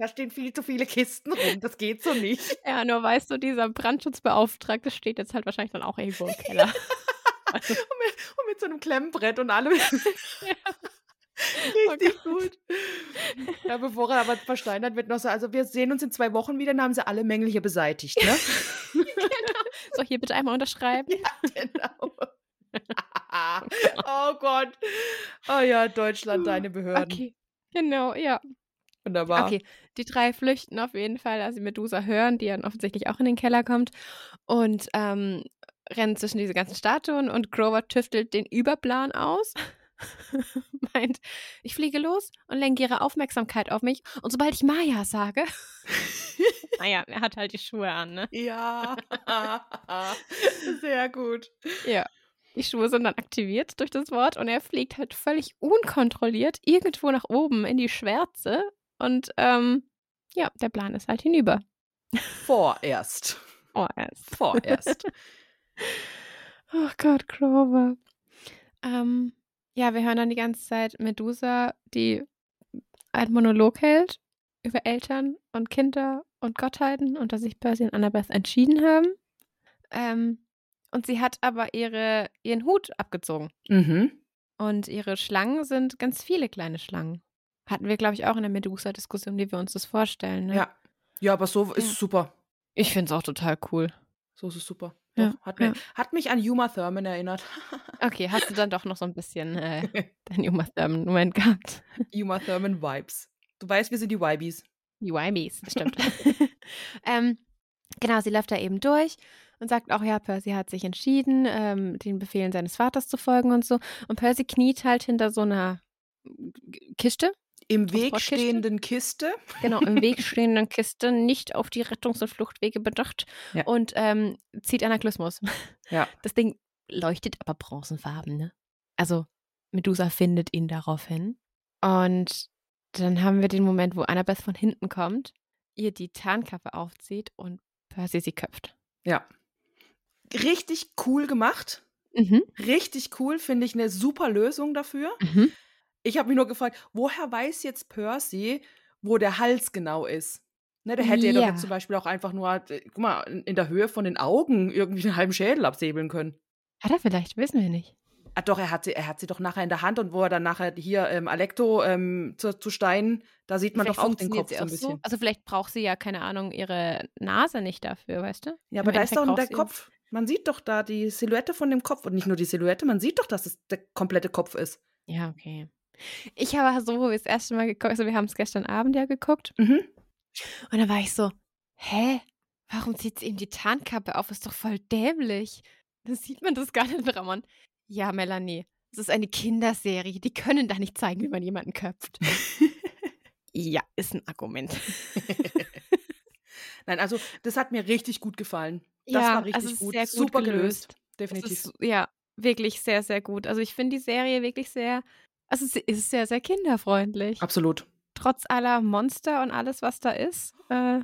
Da stehen viel zu viele Kisten rum. Das geht so nicht. Ja, nur weißt du, dieser Brandschutzbeauftragte steht jetzt halt wahrscheinlich dann auch irgendwo im Keller. *laughs* Also, Und mit, und mit so einem Klemmbrett und allem. *laughs* Oh Richtig gut. Ja, bevor er aber versteinert wird, noch so, also wir sehen uns in zwei Wochen wieder, dann haben sie alle Mängel hier beseitigt, ne? *laughs* so, hier bitte einmal *laughs* unterschreiben. genau. oh Gott. Oh ja, Deutschland, deine Behörden. Okay. Genau, ja. Wunderbar. Okay, die drei flüchten auf jeden Fall, als sie Medusa hören, die dann offensichtlich auch in den Keller kommt und ähm, rennen zwischen diese ganzen Statuen und Grover tüftelt den Überplan aus. *laughs* Meint, ich fliege los und lenke ihre Aufmerksamkeit auf mich und sobald ich Maya sage, *laughs* naja, er hat halt die Schuhe an, ne? Ja. *laughs* Sehr gut. Ja. Die Schuhe sind dann aktiviert durch das Wort und er fliegt halt völlig unkontrolliert irgendwo nach oben in die Schwärze und ähm, ja, der Plan ist halt hinüber. Vorerst. Oh, er Oh Gott, Grover. Ähm, ja, wir hören dann die ganze Zeit Medusa, die einen Monolog hält über Eltern und Kinder und Gottheiten und dass sich Percy und Annabeth entschieden haben. Ähm, und sie hat aber ihre, ihren Hut abgezogen. mhm. Und ihre Schlangen sind ganz viele kleine Schlangen. Hatten wir, glaube ich, auch in der Medusa-Diskussion, wie wir uns das vorstellen. Ne? Ja. Ja, aber so Ja. ist super. Ich finde es auch total cool. So ist es super. Ja, Doch, hat, ja. hat mich an Uma Thurman erinnert. Okay, hast du dann doch noch so ein bisschen äh, *laughs* deinen Uma Thurman-Moment gehabt. Uma Thurman Vibes. Du weißt, wir sind die Wibes. Die das stimmt. *laughs* ähm, genau, sie läuft da eben durch und sagt auch, ja, Percy hat sich entschieden, ähm, den Befehlen seines Vaters zu folgen und so. Und Percy kniet halt hinter so einer Kiste, Im Weg stehenden Kiste. genau, im Weg *laughs* stehenden Kiste, nicht auf die Rettungs- und Fluchtwege bedacht Ja. und ähm, zieht Anaklismus. Ja. *laughs* Das Ding leuchtet aber bronzenfarben, ne? Also Medusa findet ihn daraufhin. Und dann haben wir den Moment, wo Annabeth von hinten kommt, ihr die Tarnkappe aufzieht und Percy sie köpft. Ja. Richtig cool gemacht. Mhm. Richtig cool, finde ich eine super Lösung dafür. Mhm. Ich habe mich nur gefragt, woher weiß jetzt Percy, wo der Hals genau ist? Ne, der hätte ja. doch Ja. jetzt zum Beispiel auch einfach nur, äh, guck mal, in der Höhe von den Augen irgendwie einen halben Schädel absäbeln können. Hat er vielleicht, wissen wir nicht. Ah, doch, er hat, sie, er hat sie doch nachher in der Hand und wo er dann nachher hier ähm, Alecto ähm, zu, zu Stein, da sieht man Vielleicht doch auch den Kopf so ein bisschen. Also vielleicht braucht sie ja, keine Ahnung, ihre Nase nicht dafür, weißt du? Ja, Im aber da ist doch der Kopf. Man sieht doch da die Silhouette von dem Kopf und nicht nur die Silhouette, man sieht doch, dass es der komplette Kopf ist. Ja, okay. Ich habe so, wo wir das erste Mal geguckt, also wir haben es gestern Abend ja geguckt. Mhm. Und dann war ich so, hä? Warum zieht sie ihm die Tarnkappe auf? Ist doch voll dämlich. Da sieht man das gar nicht, Ramon. Ja, Melanie, es ist eine Kinderserie. Die können da nicht zeigen, wie man jemanden köpft. *laughs* ja, ist ein Argument. *laughs* Nein, also das hat mir richtig gut gefallen. Das ja, war richtig also es ist gut. sehr gut Super gelöst. gelöst. Definitiv. ist, ja, wirklich sehr, sehr gut. Also ich finde die Serie wirklich sehr, also sie ist sehr, sehr kinderfreundlich. Absolut. Trotz aller Monster und alles, was da ist. Äh,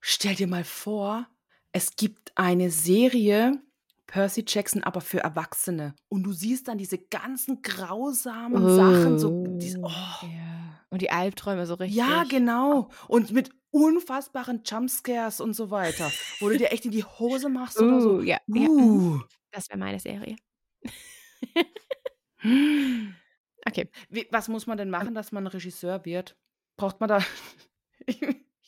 Stell dir mal vor, es gibt eine Serie Percy Jackson, aber für Erwachsene. Und du siehst dann diese ganzen grausamen Sachen. So, diese, oh. ja. Und die Albträume so richtig. Ja, genau. Und mit unfassbaren Jumpscares und so weiter. Wo du dir echt in die Hose machst oder so. Uh, ja, ja. Uh. Das wäre meine Serie. *gasps* *laughs* Okay. Wie, was muss man denn machen, dass man Regisseur wird? Braucht man da. *laughs* ich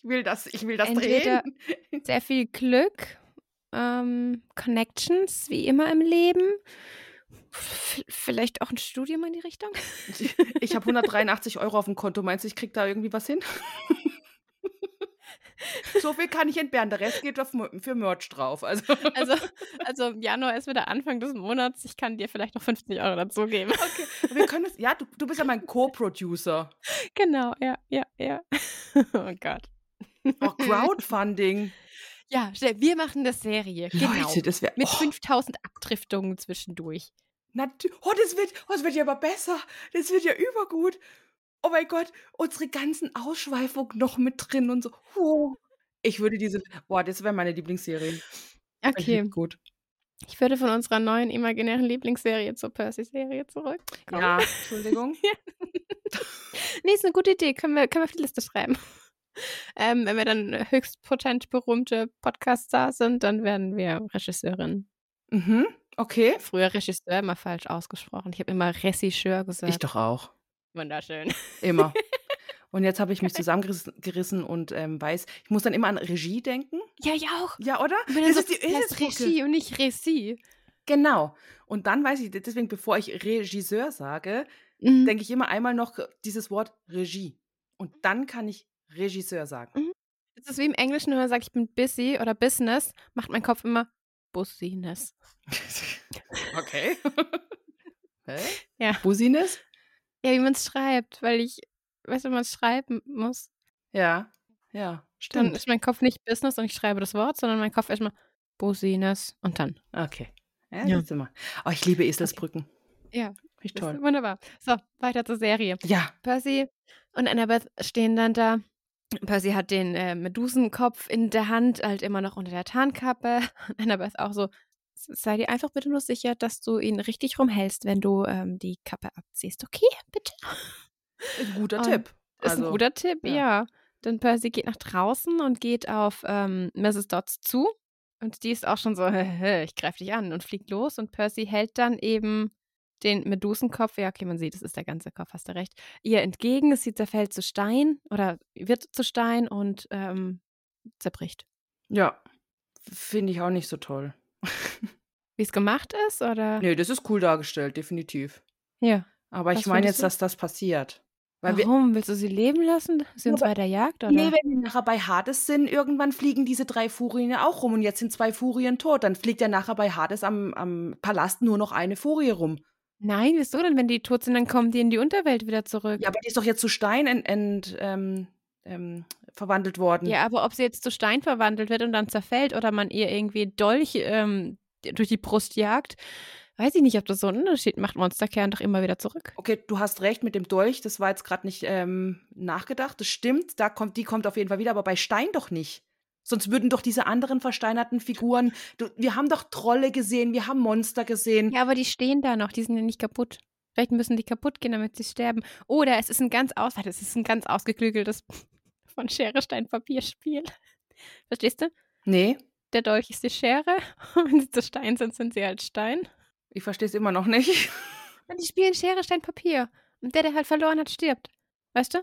will das, ich will das Entweder- drehen. *laughs* Sehr viel Glück, ähm, Connections, wie immer im Leben. V vielleicht auch ein Studium in die Richtung. Ich habe 183 Euro auf dem Konto. Meinst du, ich krieg da irgendwie was hin? So viel kann ich entbehren. Der Rest geht für Merch drauf. Also, Also, also im Januar ist wieder Anfang des Monats. Ich kann dir vielleicht noch 50 Euro dazu geben. okay. Wir können es. Ja, du, du bist ja mein Co-Producer. Genau, ja, ja, ja. *laughs* Oh Gott. Auch Crowdfunding. Ja, wir machen das Serie. Genau. Leute, das wäre. Mit oh, 5000 Abdriftungen zwischendurch. Natürlich. Oh, das wird, oh, das wird ja aber besser. Das wird ja übergut. Oh mein Gott, unsere ganzen Ausschweifungen noch mit drin und so. Oh. Ich würde diese, boah, das wäre meine Lieblingsserie. Okay. Gut. Ich würde von unserer neuen imaginären Lieblingsserie zur Percy-Serie zurück. Ja, *laughs* Entschuldigung. Nee, ist eine gute Idee. Können wir, können wir auf die Liste schreiben. Ähm, wenn wir dann höchst potent berühmte Podcaster sind, dann werden wir Regisseurin. Mhm. Okay. Früher Regisseur immer falsch ausgesprochen. Ich habe immer Regisseur gesagt. Ich doch auch. Wunderschön. Immer. *laughs* Und jetzt habe ich mich zusammengerissen gerissen und ähm, weiß, ich muss dann immer an Regie denken. Ja, ich auch. Ja, oder? Das so, ist die das Eselsbrücke. Regie und nicht Regie. Genau. Und dann weiß ich, deswegen, bevor ich Regisseur sage, Mhm. denke ich immer einmal noch dieses Wort Regie. Und dann kann ich Regisseur sagen. Das ist wie im Englischen, wenn man sagt, ich bin busy oder Business, macht mein Kopf immer Bussiness. *laughs* Okay. *laughs* Hä? Ja. Busines? Ja, wie man es schreibt, weil ich, weißt du, wenn man es schreiben muss, Ja. Ja, dann stimmt. ist mein Kopf nicht Business und ich schreibe das Wort, sondern mein Kopf erstmal Busines und dann. Okay. Ja, Ja. du mal. Oh, ich liebe Eselsbrücken. Ja, ich das ist toll. wunderbar. So, weiter zur Serie. Ja. Percy und Annabeth stehen dann da. Percy hat den äh, Medusenkopf in der Hand, halt immer noch unter der Tarnkappe. Und *laughs* Annabeth auch so, sei dir einfach bitte nur sicher, dass du ihn richtig rumhältst, wenn du ähm, die Kappe abziehst. Okay, bitte. Ein guter Und Tipp. Ist Also, ein guter Tipp, ja. ja. Denn Percy geht nach draußen und geht auf ähm, Mrs. Dodds zu. Und die ist auch schon so, *laughs* ich greife dich an und fliegt los. Und Percy hält dann eben den Medusenkopf, ja, okay, man sieht, es ist der ganze Kopf, hast du recht, ihr entgegen. Es sieht, zerfällt zu Stein oder wird zu Stein und ähm, zerbricht. Ja. Finde ich auch nicht so toll. *laughs* Wie es gemacht ist, oder? Nee, das ist cool dargestellt, definitiv. Ja. Aber ich meine jetzt, du? dass das passiert. Weil wir, Warum? Willst du sie leben lassen? Sie uns Aber- weiter jagt, oder? Nee, wenn wir nachher bei Hades sind, irgendwann fliegen diese drei Furien ja auch rum und jetzt sind zwei Furien tot. Dann fliegt ja nachher bei Hades am, am Palast nur noch eine Furie rum. Nein, wieso denn? Wenn die tot sind, dann kommen die in die Unterwelt wieder zurück. Ja, aber die ist doch jetzt zu Stein ent, ent, ähm, ähm, verwandelt worden. Ja, aber ob sie jetzt zu Stein verwandelt wird und dann zerfällt oder man ihr irgendwie Dolch ähm, durch die Brust jagt, weiß ich nicht, ob das so einen Unterschied macht. Monster kehren doch immer wieder zurück. Okay, du hast recht mit dem Dolch, das war jetzt gerade nicht ähm, nachgedacht. Das stimmt, da kommt, die kommt auf jeden Fall wieder, aber bei Stein doch nicht. Sonst würden doch diese anderen versteinerten Figuren. Du, wir haben doch Trolle gesehen, wir haben Monster gesehen. Ja, aber die stehen da noch, die sind ja nicht kaputt. Vielleicht müssen die kaputt gehen, damit sie sterben. Oder es ist ein ganz aus, es ist ein ganz ausgeklügeltes von Schere, Stein, Papier Spiel. *laughs* Verstehst du? Nee, Der Dolch ist die Schere und *laughs* wenn sie zu Stein sind, sind sie halt Stein. ich verstehe es immer noch nicht. *laughs* Und die spielen Schere, Stein, Papier. Und der, der halt verloren hat, stirbt. Weißt du?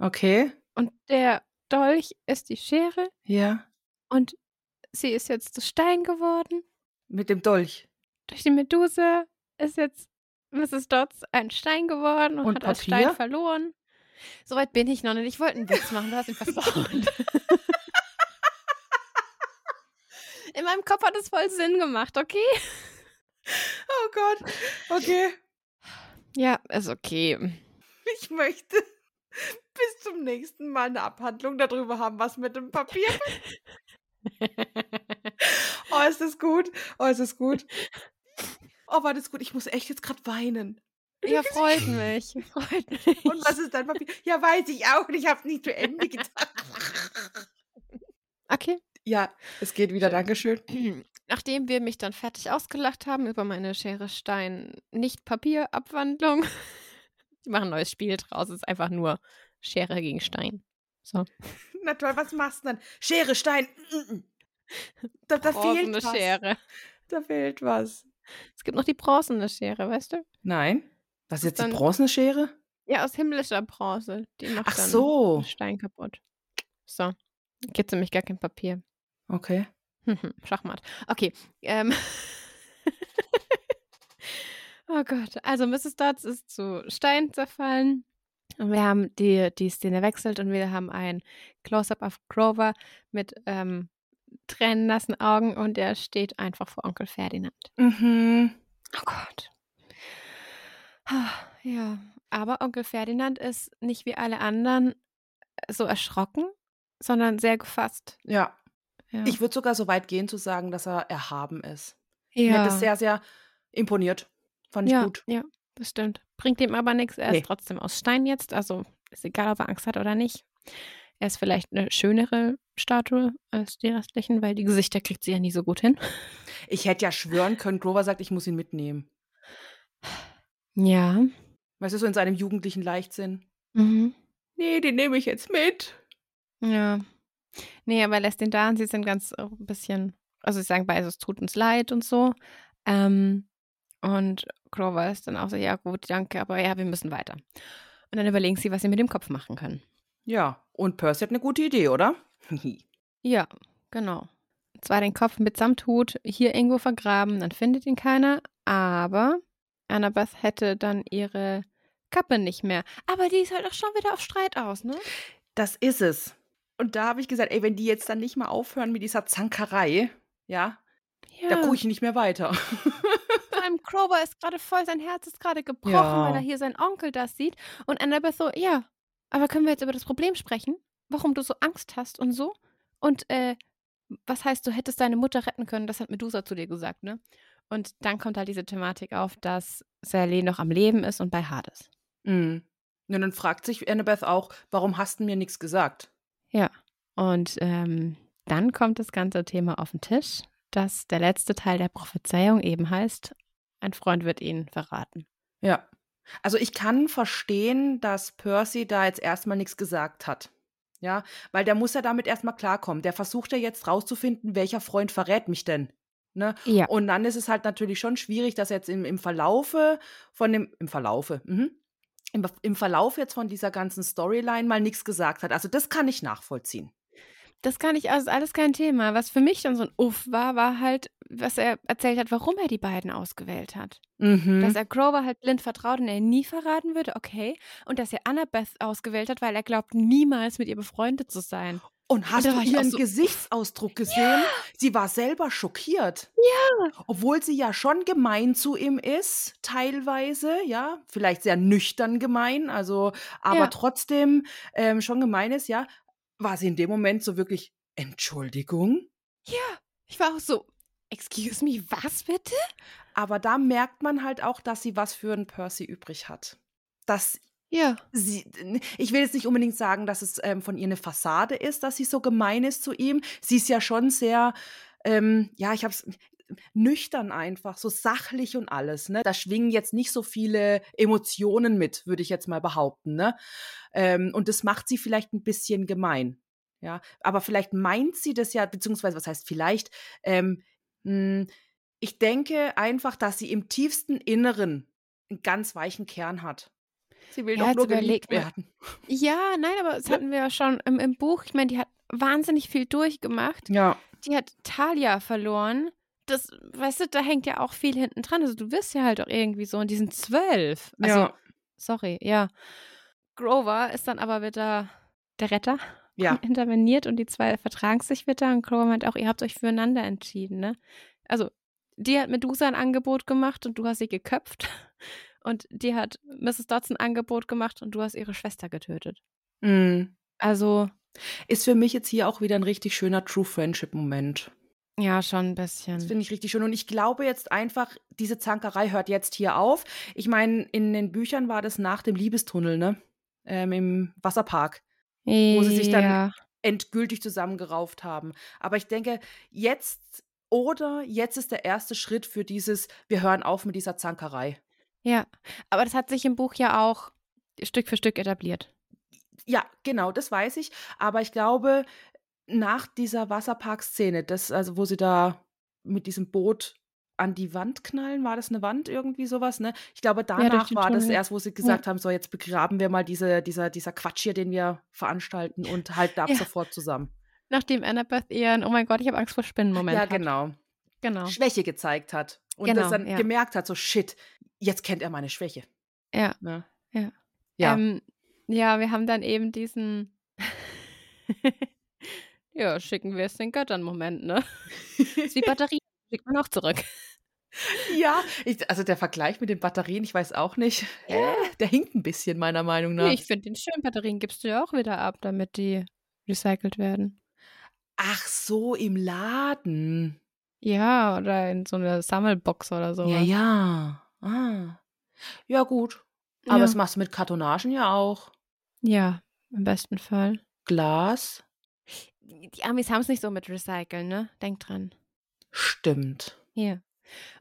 Okay, Und der Dolch ist die Schere ja, und sie ist jetzt zu Stein geworden. mit dem Dolch. Durch die Meduse ist jetzt Mrs. Dodds ein Stein geworden und, Und hat als Papier? Stein verloren. Soweit bin ich noch nicht. Ich wollte einen Witz machen, du hast ihn versaut. In meinem Kopf hat es voll Sinn gemacht, okay? Oh Gott, okay. Ja, ist okay. Ich möchte bis zum nächsten Mal eine Abhandlung darüber haben, was mit dem Papier. oh, ist das gut? Oh, ist das gut? Oh, war das gut? Ich muss echt jetzt gerade weinen. Ja, freut mich. Freut mich. Und was ist dein Papier? Ja, weiß ich auch. Ich habe nicht zu Ende gedacht. Okay. ja, es geht wieder. Dankeschön. *clears throat* Nachdem wir mich dann fertig ausgelacht haben über meine Schere Stein nicht Papier Abwandlung, die *laughs* machen ein neues Spiel draus. Es ist einfach nur Schere gegen Stein. So. *laughs* Na toll, was machst du dann? Schere, Stein. Da, da fehlt was. Schere. Da fehlt was. Es gibt noch die bronzene Schere, weißt du? Nein. Was ist jetzt die dann- bronzene Schere? Ja, aus himmlischer Bronze. Die macht Ach dann so. Stein kaputt. So. Gibt nämlich gar kein Papier. Okay. *laughs* Schachmatt. Okay. Ähm. *laughs* oh Gott. Also Mrs. Dodds ist zu Stein zerfallen. Und wir haben die, die Szene wechselt und wir haben ein Close-up auf Grover mit ähm, tränennassen Augen und er steht einfach vor Onkel Ferdinand. Mhm. Oh Gott. *sighs* Ja, aber Onkel Ferdinand ist nicht wie alle anderen so erschrocken, sondern sehr gefasst. Ja. Ja. Ich würde sogar so weit gehen zu sagen, dass er erhaben ist. ja. Mir hat das sehr, sehr imponiert. Fand ich ja, gut. ja, das stimmt. Bringt ihm aber nichts. Er Nee. ist trotzdem aus Stein jetzt. Also ist egal, ob er Angst hat oder nicht. Er ist vielleicht eine schönere Statue als die restlichen, weil die Gesichter kriegt sie ja nie so gut hin. Ich hätte ja schwören können, Grover sagt, ich muss ihn mitnehmen. *sighs* Ja. Weißt du, so in seinem jugendlichen Leichtsinn. Mhm. Nee, den nehme ich jetzt mit. Ja. Nee, aber er lässt ihn da und sie sind ganz äh, ein bisschen, also sie sagen beide, es tut uns leid und so. Ähm, und Grover ist dann auch so, ja gut, danke, aber ja, wir müssen weiter. Und dann überlegen sie, was sie mit dem Kopf machen können. Ja, und Percy hat eine gute Idee, oder? *laughs* Ja, genau. Zwar den Kopf mitsamt Hut hier irgendwo vergraben, dann findet ihn keiner, aber Annabeth hätte dann ihre Kappe nicht mehr. Aber die ist halt auch schon wieder auf Streit aus, ne? das ist es. Und da habe ich gesagt, ey, wenn die jetzt dann nicht mal aufhören mit dieser Zankerei, ja, Ja. da gucke ich nicht mehr weiter. *laughs* Vor allem Grover ist gerade voll, sein Herz ist gerade gebrochen, Ja. weil er hier seinen Onkel das sieht. Und Annabeth so, ja, aber können wir jetzt über das Problem sprechen? Warum du so Angst hast und so? Und äh, was heißt, du hättest deine Mutter retten können? Das hat Medusa zu dir gesagt, ne? Und dann kommt halt diese Thematik auf, dass Sally noch am Leben ist und bei Hades. Mhm. Und dann fragt sich Annabeth auch, warum hast du mir nichts gesagt? Und ähm, dann kommt das ganze Thema auf den Tisch, dass der letzte Teil der Prophezeiung eben heißt, ein Freund wird ihn verraten. Ja. Also ich kann verstehen, dass Percy da jetzt erstmal nichts gesagt hat. Ja, weil der muss ja damit erstmal klarkommen. Der versucht ja jetzt rauszufinden, welcher Freund verrät mich denn. Ne? Ja. Und dann ist es halt natürlich schon schwierig, dass jetzt im, im Verlaufe von dem, im Verlaufe, mhm. Im, im Verlauf jetzt von dieser ganzen Storyline mal nichts gesagt hat. Also das kann ich nachvollziehen. Das kann ich, also alles kein Thema. Was für mich dann so ein Uff war, war halt, was er erzählt hat, warum er die beiden ausgewählt hat. Mhm. Dass er Grover halt blind vertraut und er ihn nie verraten würde, okay. Und dass er Annabeth ausgewählt hat, weil er glaubt, niemals mit ihr befreundet zu sein. Und hast da du ihren so, Gesichtsausdruck gesehen? Sie war selber schockiert. Ja. Obwohl sie ja schon gemein zu ihm ist, teilweise, ja, vielleicht sehr nüchtern gemein, also, aber Ja. trotzdem ähm, schon gemein ist, ja, war sie in dem Moment so wirklich, Entschuldigung? Ich war auch so, excuse me, was bitte? Aber da merkt man halt auch, dass sie was für einen Percy übrig hat. Dass Ja. sie, ich will jetzt nicht unbedingt sagen, dass es ähm, von ihr eine Fassade ist, dass sie so gemein ist zu ihm. Sie ist ja schon sehr, ähm, ja, ich hab's nüchtern einfach, so sachlich und alles. Ne? Da schwingen jetzt nicht so viele Emotionen mit, würde ich jetzt mal behaupten. Ne? Ähm, und das macht sie vielleicht ein bisschen gemein. Ja, aber vielleicht meint sie das ja, beziehungsweise was heißt vielleicht? Ähm, mh, ich denke einfach, dass sie im tiefsten Inneren einen ganz weichen Kern hat. Sie will Ja, doch nur geliebt mal. werden. Ja, nein, aber das hatten wir ja schon im, im Buch. Ich meine, die hat wahnsinnig viel durchgemacht. Ja. Die hat Talia verloren. Das, weißt du, da hängt ja auch viel hinten dran. Also du wirst ja halt auch irgendwie so in diesen zwölf. Also, Ja. sorry, ja. Grover ist dann aber wieder der Retter. Ja. Interveniert und die zwei vertragen sich wieder. Und Grover meint auch, ihr habt euch füreinander entschieden, ne? Also, die hat Medusa ein Angebot gemacht und du hast sie geköpft. Und die hat Mrs. Dodson ein Angebot gemacht und du hast ihre Schwester getötet. Mhm. Also, Ist für mich jetzt hier auch wieder ein richtig schöner True Friendship-Moment. ja, schon ein Das bisschen. finde ich richtig schön. Und ich glaube jetzt einfach, diese Zankerei hört jetzt hier auf. Ich meine, in den Büchern war das nach dem Liebestunnel, ne? Ähm, Im Wasserpark, wo sie sich dann endgültig zusammengerauft haben. Aber ich denke, jetzt oder jetzt ist der erste Schritt für dieses, wir hören auf mit dieser Zankerei. Ja, aber das hat sich im Buch ja auch Stück für Stück etabliert. Ja, genau, das weiß ich. Aber ich glaube, nach dieser Wasserpark-Szene, das, also wo sie da mit diesem Boot an die Wand knallen, war das eine Wand, irgendwie sowas, ne? Ich glaube, danach den war das Tunnel. erst, wo sie gesagt haben, so, jetzt begraben wir mal diese, dieser, dieser Quatsch hier, den wir veranstalten und halten ab *laughs* Ja. sofort zusammen. Nachdem Annabeth ihren, oh mein Gott, ich habe Angst vor Spinnen Moment ja, hat. genau. Genau. Schwäche gezeigt hat. Und Genau, das dann ja. gemerkt hat, so, shit, jetzt kennt er meine Schwäche. Ja. Ne? Ja. Ja. Ähm, ja, wir haben dann eben diesen *laughs* Ja, schicken wir es den Göttern Moment, ne? ist wie *laughs* Batterie, schickt man auch zurück. ja, ich, also der Vergleich mit den Batterien, ich weiß auch nicht, Ja. äh, der hinkt ein bisschen, meiner Meinung nach. Nee, ich finde den schön, Batterien gibst du ja auch wieder ab, damit die recycelt werden. Ach so, im Laden. Ja, oder in so einer Sammelbox oder so. Ja, ja. Ah. Ja, gut. Aber Ja. das machst du mit Kartonagen ja auch. Ja, im besten Fall. Glas. Die Amis haben es nicht so mit Recyceln, ne? Denk dran. Stimmt. Hier.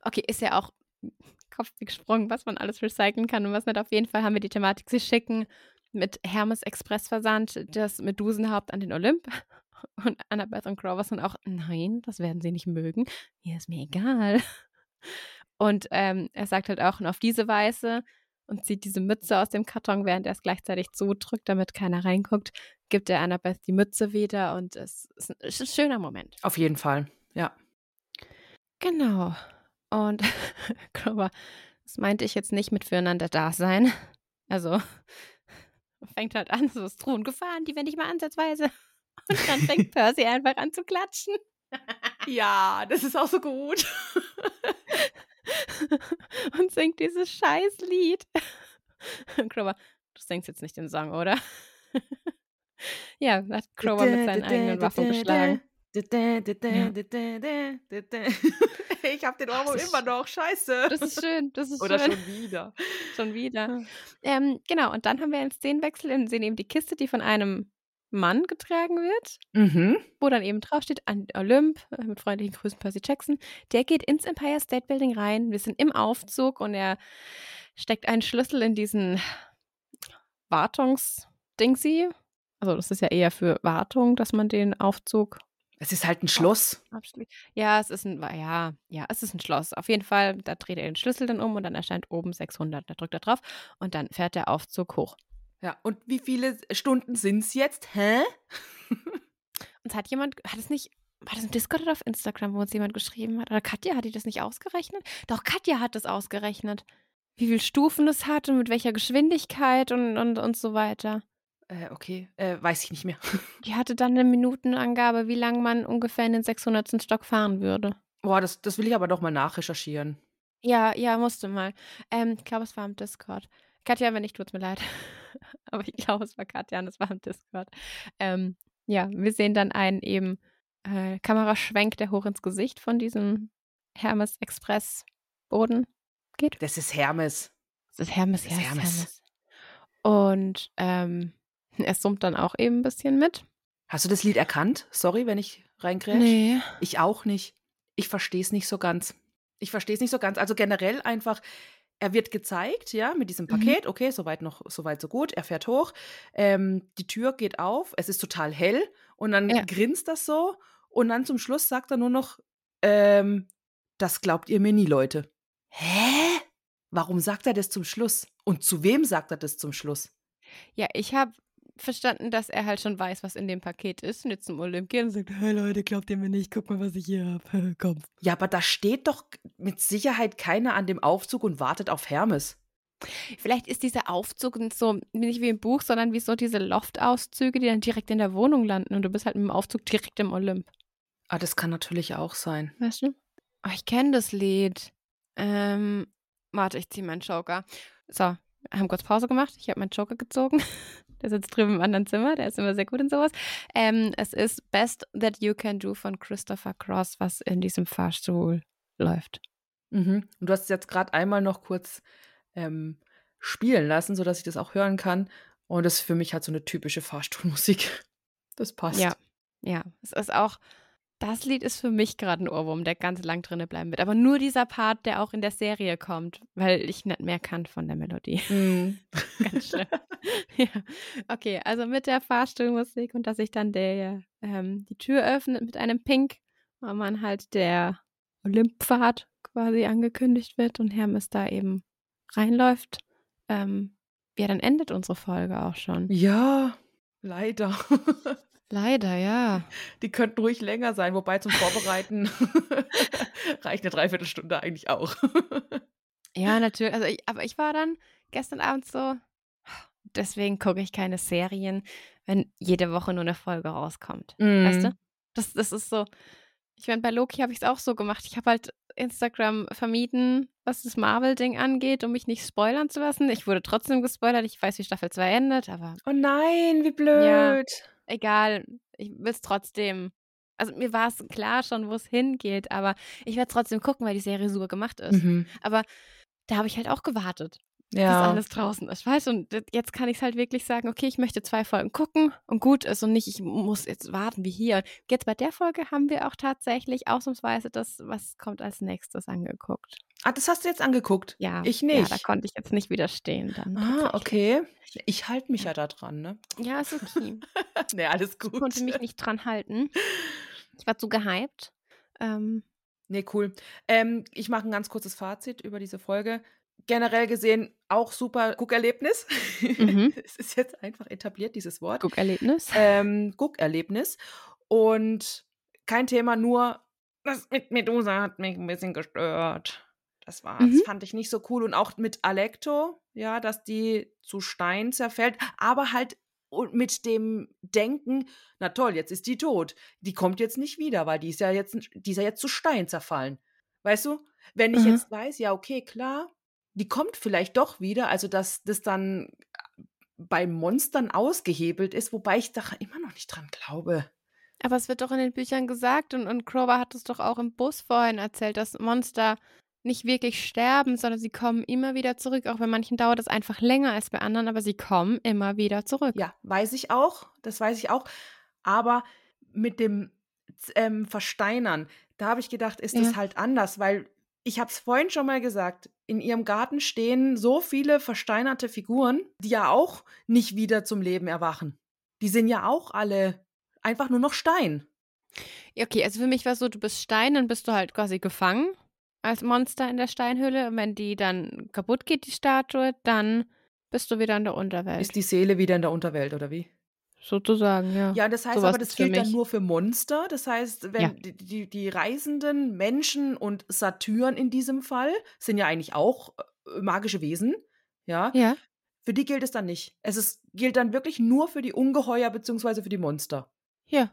Okay, ist ja auch *laughs* Kopf gesprungen, was man alles recyceln kann und was nicht. Auf jeden Fall haben wir die Thematik, sie schicken mit Hermes Express Versand das Medusenhaupt an den Olymp. *laughs* Und Annabeth und Grover sind auch, nein, das werden sie nicht mögen. Mir ist mir egal. Und ähm, er sagt halt auch, und auf diese Weise und zieht diese Mütze aus dem Karton, während er es gleichzeitig zudrückt, damit keiner reinguckt, gibt er Annabeth die Mütze wieder und es ist ein, ist ein schöner Moment. Auf jeden Fall. Ja. Genau. Und *laughs* Grover, das meinte ich jetzt nicht mit füreinander Dasein. Also *laughs* fängt halt an, so ist Thron gefahren, die wenn nicht mal ansatzweise. *laughs* Und dann fängt Percy einfach an zu klatschen. Ja, das ist auch so gut. *laughs* und singt dieses scheiß Lied. Und Grover, du singst jetzt nicht den Song, oder? *laughs* ja, hat Grover mit seinen eigenen Waffen geschlagen. *laughs* Ich hab den Ohrwurm immer noch. Scheiße. Das ist schön, das ist Oder schön. schon wieder. Schon wieder. Ähm, genau, und dann haben wir einen Szenenwechsel und sehen eben die Kiste, die von einem Mann getragen wird, Mhm. wo dann eben draufsteht, an Olymp, äh, mit freundlichen Grüßen Percy Jackson. Der geht ins Empire State Building rein. Wir sind im Aufzug und er steckt einen Schlüssel in diesen Wartungs-Dingsy. Also, das ist ja eher für Wartung, dass man den Aufzug Es ist halt ein Schloss. Ja, es ist ein, ja, ja, es ist ein Schloss. Auf jeden Fall, da dreht er den Schlüssel dann um und dann erscheint oben 600. Da drückt er drauf und dann fährt der Aufzug hoch. Ja. Und wie viele Stunden sind es jetzt? Hä? Und es hat jemand, hat es nicht, war das im Discord oder auf Instagram, wo uns jemand geschrieben hat? Oder Katja, hat die das nicht ausgerechnet? Doch, Katja hat das ausgerechnet. Wie viele Stufen es hat und mit welcher Geschwindigkeit und, und, und so weiter. Äh, okay. Äh, weiß ich nicht mehr. *laughs* Die hatte dann eine Minutenangabe, wie lange man ungefähr in den 600. Stock fahren würde. Boah, das, das will ich aber doch mal nachrecherchieren. Ja, ja, musste mal. Ähm, ich glaube, es war im Discord. Katja, wenn nicht, tut's mir leid. *laughs* Aber ich glaube, es war Katja und es war im Discord. Ähm, ja, wir sehen dann einen eben äh, Kameraschwenk, der hoch ins Gesicht von diesem Hermes Express Boden geht. Das ist Hermes. Das ist Hermes, Das ja, ist ist Hermes. Hermes. Und ähm, *laughs* er summt dann auch eben ein bisschen mit. Hast du das Lied erkannt? Sorry, wenn ich reingrätsch. Nee. Ich auch nicht. Ich verstehe es nicht so ganz. Ich verstehe es nicht so ganz. Also generell einfach, er wird gezeigt, ja, mit diesem Mhm. Paket. Okay, soweit noch, soweit so gut. Er fährt hoch. Ähm, die Tür geht auf. Es ist total hell. Und dann Ja. grinst das so. Und dann zum Schluss sagt er nur noch, ähm, das glaubt ihr mir nie, Leute. Hä? Warum sagt er das zum Schluss? Und zu wem sagt er das zum Schluss? Ja, ich habe verstanden, dass er halt schon weiß, was in dem Paket ist und jetzt zum Olymp geht und sagt, hey Leute, glaubt ihr mir nicht, guck mal, was ich hier habe. *laughs* Komm. Ja, aber da steht doch mit Sicherheit keiner an dem Aufzug und wartet auf Hermes. Vielleicht ist dieser Aufzug nicht so nicht wie im Buch, sondern wie so diese Loftauszüge, die dann direkt in der Wohnung landen und du bist halt mit dem Aufzug direkt im Olymp. Ah, das kann natürlich auch sein. Weißt du? Oh, ich kenne das Lied. Ähm, warte, ich ziehe meinen Joker. So, haben kurz Pause gemacht. Ich habe meinen Joker gezogen. *laughs* Der sitzt drüben im anderen Zimmer. Der ist immer sehr gut in sowas. Ähm, es ist Best That You Can Do von Christopher Cross, was in diesem Fahrstuhl läuft. Mhm. Und du hast es jetzt gerade einmal noch kurz ähm, spielen lassen, sodass ich das auch hören kann. Und das ist für mich halt so eine typische Fahrstuhlmusik. *laughs* Das passt. Ja, ja. Es ist auch, das Lied ist für mich gerade ein Ohrwurm, der ganz lang drinne bleiben wird. Aber nur dieser Part, der auch in der Serie kommt, weil ich nicht mehr kann von der Melodie. Mhm. *laughs* Ganz schlimm. *laughs* ja. Okay, also mit der Fahrstuhlmusik und dass sich dann der, ähm, die Tür öffnet mit einem Pink, weil man halt der Olymppfad quasi angekündigt wird und Hermes da eben reinläuft. Ähm, ja, dann endet unsere Folge auch schon. Ja, leider. *laughs* Leider, ja. Die könnten ruhig länger sein, wobei zum Vorbereiten *laughs* reicht eine Dreiviertelstunde eigentlich auch. Ja, natürlich. Also ich, aber ich war dann gestern Abend so, deswegen gucke ich keine Serien, wenn jede Woche nur eine Folge rauskommt. Weißt du? Mhm. Das, das ist so. Ich meine, bei Loki habe ich es auch so gemacht. Ich habe halt Instagram vermieden, was das Marvel-Ding angeht, um mich nicht spoilern zu lassen. Ich wurde trotzdem gespoilert. Ich weiß, wie Staffel 2 endet, aber Oh nein, wie blöd. Egal. Ich will es trotzdem. Also mir war es klar schon, wo es hingeht, aber ich werde trotzdem gucken, weil die Serie super gemacht ist. Mhm. Aber da habe ich halt auch gewartet, Ja. alles draußen ist, weißt? Und jetzt kann ich es halt wirklich sagen, okay, ich möchte zwei Folgen gucken und gut ist und nicht, ich muss jetzt warten wie hier. Jetzt bei der Folge haben wir auch tatsächlich ausnahmsweise das, was kommt als nächstes angeguckt. Ah, das hast du jetzt angeguckt? Ja, Ich Ja, nicht. da konnte ich jetzt nicht widerstehen dann. ah, okay. Ich halte mich ja da dran, ne? Ja, ist okay. *laughs* ne, alles Ich gut. konnte mich nicht dran halten. Ich war zu gehypt. Ähm, Nee, cool. Ähm, ich mache ein ganz kurzes Fazit über diese Folge. Generell gesehen auch super Guckerlebnis. Mhm. *laughs* es ist jetzt einfach etabliert, dieses Wort. Guckerlebnis. Ähm, Guckerlebnis. Und kein Thema, nur das mit Medusa hat mich ein bisschen gestört. Das war, Mhm. das fand ich nicht so cool. Und auch mit Alecto, ja, dass die zu Stein zerfällt, aber halt mit dem Denken, na toll, jetzt ist die tot. Die kommt jetzt nicht wieder, weil die ist ja jetzt, die ist ja jetzt zu Stein zerfallen. Weißt du? Wenn ich Mhm. jetzt weiß, ja, okay, klar, die kommt vielleicht doch wieder, also dass das dann bei Monstern ausgehebelt ist, wobei ich da immer noch nicht dran glaube. Aber es wird doch in den Büchern gesagt und, und Crower hat es doch auch im Bus vorhin erzählt, dass Monster nicht wirklich sterben, sondern sie kommen immer wieder zurück. Auch bei manchen dauert es einfach länger als bei anderen, aber sie kommen immer wieder zurück. Ja, weiß ich auch, das weiß ich auch. Aber mit dem ähm, Versteinern, da habe ich gedacht, ist das Ja. halt anders, weil ich habe es vorhin schon mal gesagt, in ihrem Garten stehen so viele versteinerte Figuren, die ja auch nicht wieder zum Leben erwachen. Die sind ja auch alle einfach nur noch Stein. Ja, Okay, also für mich war es so, du bist Stein, dann bist du halt quasi gefangen als Monster in der Steinhöhle. Und wenn die dann kaputt geht, die Statue, dann bist du wieder in der Unterwelt. Ist die Seele wieder in der Unterwelt oder wie? Sozusagen, ja. Ja, das heißt Sowas aber, das gilt dann nur für Monster. Das heißt, wenn Ja. die, die, Reisenden, Menschen und Satyren in diesem Fall sind ja eigentlich auch äh, magische Wesen. Ja. Ja. Für die gilt es dann nicht. Es ist, gilt dann wirklich nur für die Ungeheuer bzw. für die Monster. Ja.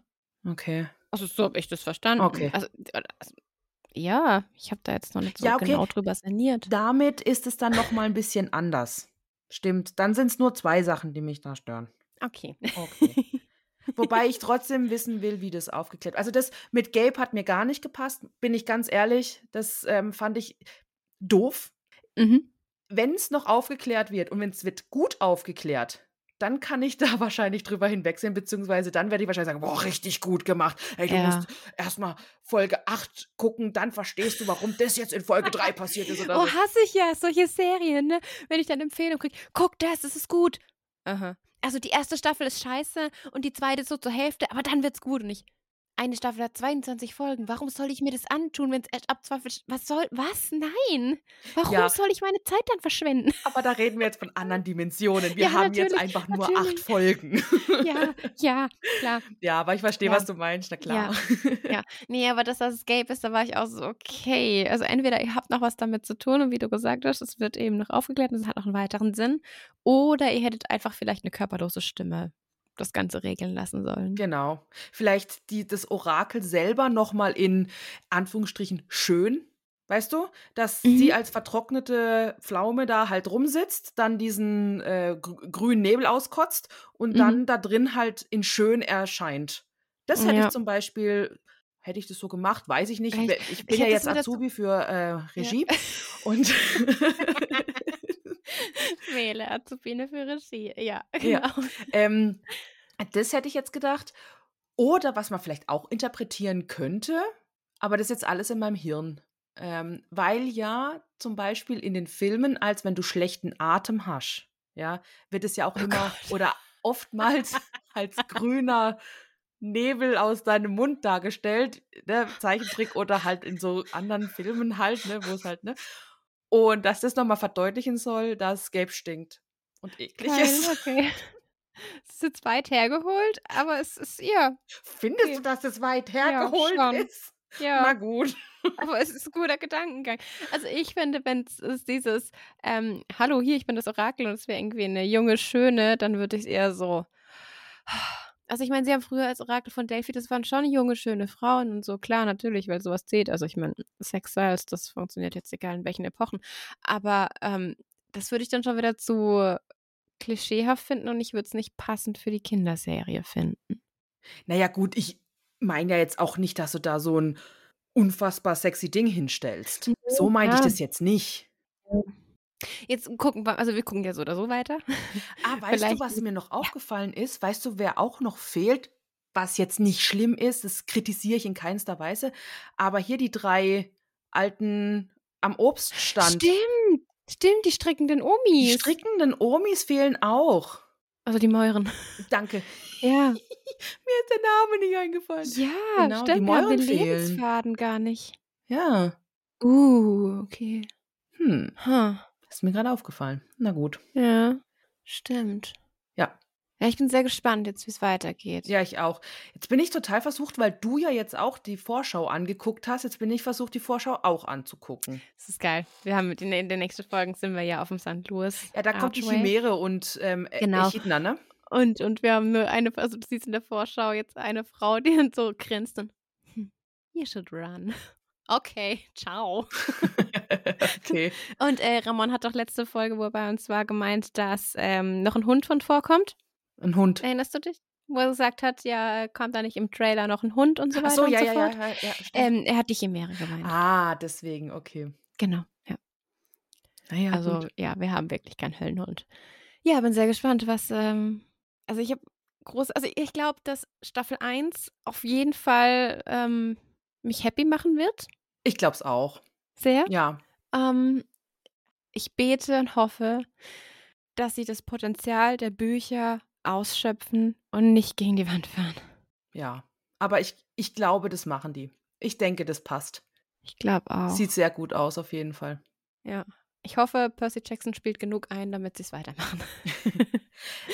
Okay. Also so habe ich das verstanden. Okay. Also, also, ja, ich habe da jetzt noch nicht so Ja, okay. genau drüber sinniert. Damit ist es dann noch mal ein bisschen anders. Stimmt. Dann sind es nur zwei Sachen, die mich da stören. Okay. Okay. *laughs* Wobei ich trotzdem wissen will, wie das aufgeklärt Also das mit Gabe hat mir gar nicht gepasst, bin ich ganz ehrlich. Das ähm, fand ich doof. mhm. Wenn es noch aufgeklärt wird und wenn es wird gut aufgeklärt, dann kann ich *laughs* da wahrscheinlich drüber hinwegsehen, beziehungsweise dann werde ich wahrscheinlich sagen, boah, richtig gut gemacht. Ey, du Ja. musst erstmal Folge 8 gucken, dann verstehst du, warum das jetzt in Folge 3 passiert ist oder *laughs* Oh, so. hasse ich ja, solche Serien, ne? Wenn ich dann Empfehlung kriege, guck das, das ist gut. Aha. Also die erste Staffel ist scheiße und die zweite so zur Hälfte, aber dann wird's gut. Und ich, eine Staffel hat 22 Folgen. Warum soll ich mir das antun, wenn es ab zwei Was soll, was? Nein. Warum Ja. soll ich meine Zeit dann verschwenden? Aber da reden wir jetzt von anderen Dimensionen. Wir Ja, haben jetzt einfach nur natürlich. acht Folgen. ja, ja, klar. Ja, aber ich verstehe, Ja. was du meinst, na klar. Ja, nee, aber dass das Escape ist, da war ich auch so, okay. Also entweder ihr habt noch was damit zu tun und wie du gesagt hast, es wird eben noch aufgeklärt und es hat noch einen weiteren Sinn. Oder ihr hättet einfach vielleicht eine körperlose Stimme das Ganze regeln lassen sollen. Genau. Vielleicht die, das Orakel selber nochmal in Anführungsstrichen schön. Weißt du, dass Mhm. sie als vertrocknete Pflaume da halt rumsitzt, dann diesen äh, gr- grünen Nebel auskotzt und Mhm. dann da drin halt in schön erscheint. Das hätte Ja. ich zum Beispiel, hätte ich das so gemacht, weiß ich nicht. Echt? Ich bin Ich ja jetzt Azubi für äh, Regie *laughs* und *laughs* *laughs* Wähle Azubine für Regie. Ja, *laughs* Ja. genau. Ähm, das hätte ich jetzt gedacht. Oder was man vielleicht auch interpretieren könnte, aber das ist jetzt alles in meinem Hirn. Ähm, weil ja zum Beispiel in den Filmen, als wenn du schlechten Atem hast, ja, wird es ja auch immer oder oftmals *laughs* als grüner Nebel aus deinem Mund dargestellt, ne, Zeichentrick oder halt in so anderen Filmen halt, ne, wo es halt, ne. Und dass das nochmal verdeutlichen soll, dass Gelb stinkt und eklig Geil, ist. okay. *laughs* Es ist jetzt weit hergeholt, aber es ist, ja, Findest Okay. du, dass das weit Ja, hergeholt schon. ist? ja. Na gut. *laughs* Aber es ist ein guter Gedankengang. Also ich finde, wenn es ist dieses, ähm, hallo, hier, ich bin das Orakel und es wäre irgendwie eine junge Schöne, dann würde ich es eher so. Also ich meine, sie haben früher als Orakel von Delphi, das waren schon junge, schöne Frauen und so, klar, natürlich, weil sowas zählt. Also ich meine, Sex Sales, das funktioniert jetzt egal in welchen Epochen. Aber ähm, das würde ich dann schon wieder zu klischeehaft finden und ich würde es nicht passend für die Kinderserie finden. Naja, gut, ich meine ja jetzt auch nicht, dass du da so ein unfassbar sexy Ding hinstellst. So meinte ich das jetzt nicht. Jetzt gucken wir, also wir gucken ja so oder so weiter. Ah, *laughs* weißt du, was mir noch aufgefallen ist? Weißt du, wer auch noch fehlt? Was jetzt nicht schlimm ist, das kritisiere ich in keinster Weise. Aber hier die drei alten am Obststand. Stimmt, stimmt, die strickenden Die Omis. strickenden Omis fehlen auch. also die Mäuren. Danke. *laughs* Ja. *laughs* Mir ist der Name nicht eingefallen. Ja, Genau, die stimmt, wir haben den Mäuren fehlen. Lebensfaden gar nicht. Ja. Uh, okay. Hm. Huh. Ist mir gerade aufgefallen. Na gut. Ja, stimmt. Ja. Ja, ich bin sehr gespannt jetzt, wie es weitergeht. Ja, ich auch. Jetzt bin ich total versucht, weil du ja jetzt auch die Vorschau angeguckt hast. Jetzt bin ich versucht, die Vorschau auch anzugucken. Das ist geil. Wir haben in, in den nächsten Folgen sind wir ja auf dem St. Louis. Ja, da kommt die. Chimäre und ähm, E- Genau. Echidna, ne? Und, und wir haben nur eine, also du siehst in der Vorschau jetzt eine Frau, die dann so grinst und hm, you should run. *laughs* Okay, ciao. *laughs* *laughs* okay. Und äh, Ramon hat doch letzte Folge, wo er bei uns war, gemeint, dass ähm, noch ein Hund von vorkommt. Ein Hund. Erinnerst du dich? Wo er gesagt hat, ja, kommt da nicht im Trailer noch ein Hund und so Ach weiter so, und ja, so ja, fort. ja, ja, ja. Ähm, er hat die Chimäre gemeint. ah, deswegen, okay. Genau, ja. Naja, also, gut. ja, wir haben wirklich keinen Höllenhund. Ja, bin sehr gespannt, was, ähm, also ich habe groß, also ich glaube, dass Staffel 1 auf jeden Fall ähm, mich happy machen wird. Ich glaub's auch. Sehr. Ja. Ähm, ich bete und hoffe, dass sie das Potenzial der Bücher ausschöpfen und nicht gegen die Wand fahren. Ja. Aber ich, ich glaube, das machen die. Ich denke, das passt. Ich glaube auch. Sieht sehr gut aus, auf jeden Fall. ja. Ich hoffe, Percy Jackson spielt genug ein, damit sie es weitermachen. *laughs*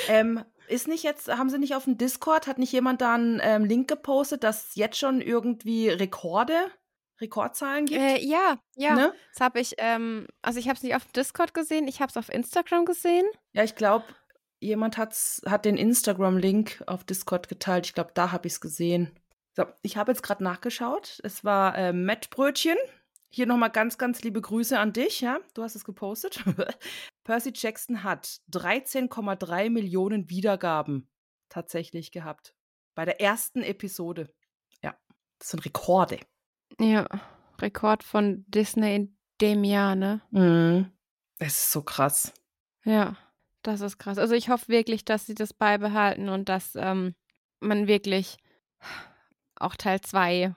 Ähm, ist nicht jetzt, haben sie nicht auf dem Discord, hat nicht jemand da einen ähm, Link gepostet, dass jetzt schon irgendwie Rekorde, Rekordzahlen gibt? äh, ja, ja. Ne? Das habe ich, ähm, also ich habe es nicht auf Discord gesehen, ich habe es auf Instagram gesehen. Ja, ich glaube, jemand hat's, hat den Instagram-Link auf Discord geteilt. Ich glaube, da habe ich es gesehen. So, ich habe jetzt gerade nachgeschaut. Es war äh, Mettbrötchen. Hier nochmal ganz, ganz liebe Grüße an dich, ja? Du hast es gepostet. *laughs* Percy Jackson hat 13,3 Millionen Wiedergaben tatsächlich gehabt. Bei der ersten Episode. Ja, das sind Rekorde. Ja, Rekord von Disney in dem Jahr, ne? Mhm. Es ist so krass. Ja, das ist krass. Also ich hoffe wirklich, dass sie das beibehalten und dass ähm, man wirklich auch Teil 2,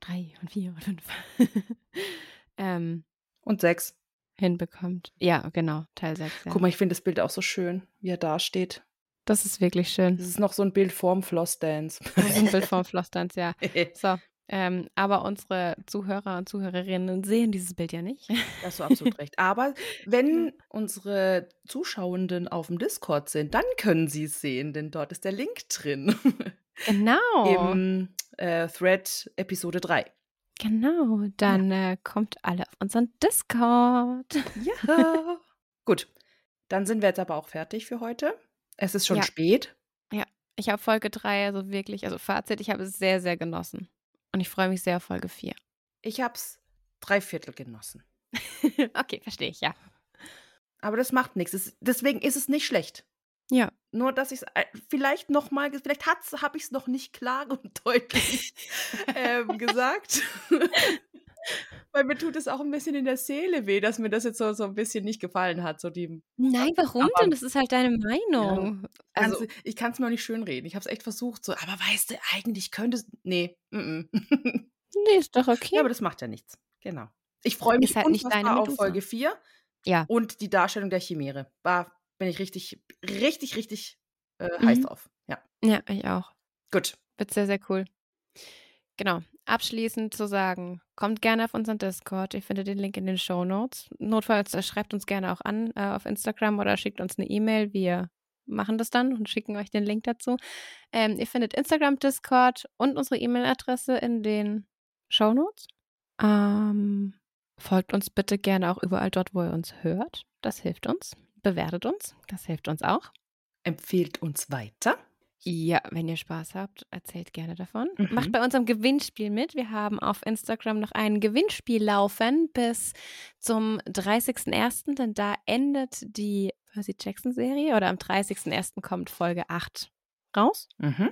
3 und 4 und 5 *laughs* ähm, Und sechs. hinbekommt. Ja, genau, Teil 6. Ja. Guck mal, ich finde das Bild auch so schön, wie er da steht. Das ist wirklich schön. Das ist noch so ein Bild vorm Flossdance. Ist ein Bild *laughs* vom Flossdance, ja. *laughs* So, ähm, aber unsere Zuhörer und Zuhörerinnen sehen dieses Bild ja nicht. Da hast du absolut recht. Aber wenn *laughs* unsere Zuschauenden auf dem Discord sind, dann können sie es sehen, denn dort ist der Link drin. *laughs* Genau. Im äh, Thread Episode 3. Genau. Dann äh, kommt alle auf unseren Discord. Ja. *laughs* Gut. Dann sind wir jetzt aber auch fertig für heute. Es ist schon Ja. spät. Ich habe Folge 3 also wirklich, also Fazit, ich habe es sehr, sehr genossen. Und ich freue mich sehr auf Folge 4. Ich hab's drei Viertel genossen. *laughs* okay, verstehe ich, ja. Aber das macht nichts. Es- Deswegen ist es nicht schlecht. Ja. Nur, dass ich es vielleicht noch mal, vielleicht habe ich es noch nicht klar *laughs* und deutlich *laughs* ähm, gesagt. Weil mir tut es auch ein bisschen in der Seele weh, dass mir das jetzt so, so ein bisschen nicht gefallen hat. So die, Nein, warum Aber- denn? Das ist halt deine Meinung. Also, also, ich kann es mir auch nicht schön reden. Ich habe es echt versucht. So, aber weißt du, eigentlich könnte es. Nee. Mm -mm. nee, ist doch okay. ja, aber das macht ja nichts. Genau. Ich freue mich halt nicht deine auf. Folge 4. Ja. Und die Darstellung der Chimäre. War, bin ich richtig, richtig, richtig äh, heiß Mhm. drauf. Ja. ja, ich auch. Gut. Wird sehr, sehr cool. Genau. Abschließend zu sagen, kommt gerne auf unseren Discord. Ihr findet den Link in den Show Notes. Notfalls äh, schreibt uns gerne auch an äh, auf Instagram oder schickt uns eine E-Mail. Wir machen das dann und schicken euch den Link dazu. Ähm, ihr findet Instagram, Discord und unsere E-Mail-Adresse in den Show Notes. Ähm, folgt uns bitte gerne auch überall dort, wo ihr uns hört. Das hilft uns. Bewertet uns. Das hilft uns auch. Empfehlt uns weiter. Ja, wenn ihr Spaß habt, erzählt gerne davon. Mhm. Macht bei unserem Gewinnspiel mit. Wir haben auf Instagram noch ein Gewinnspiel laufen bis zum 30.01., denn da endet die Percy Jackson Serie oder am 30.01. kommt Folge 8 raus. Mhm.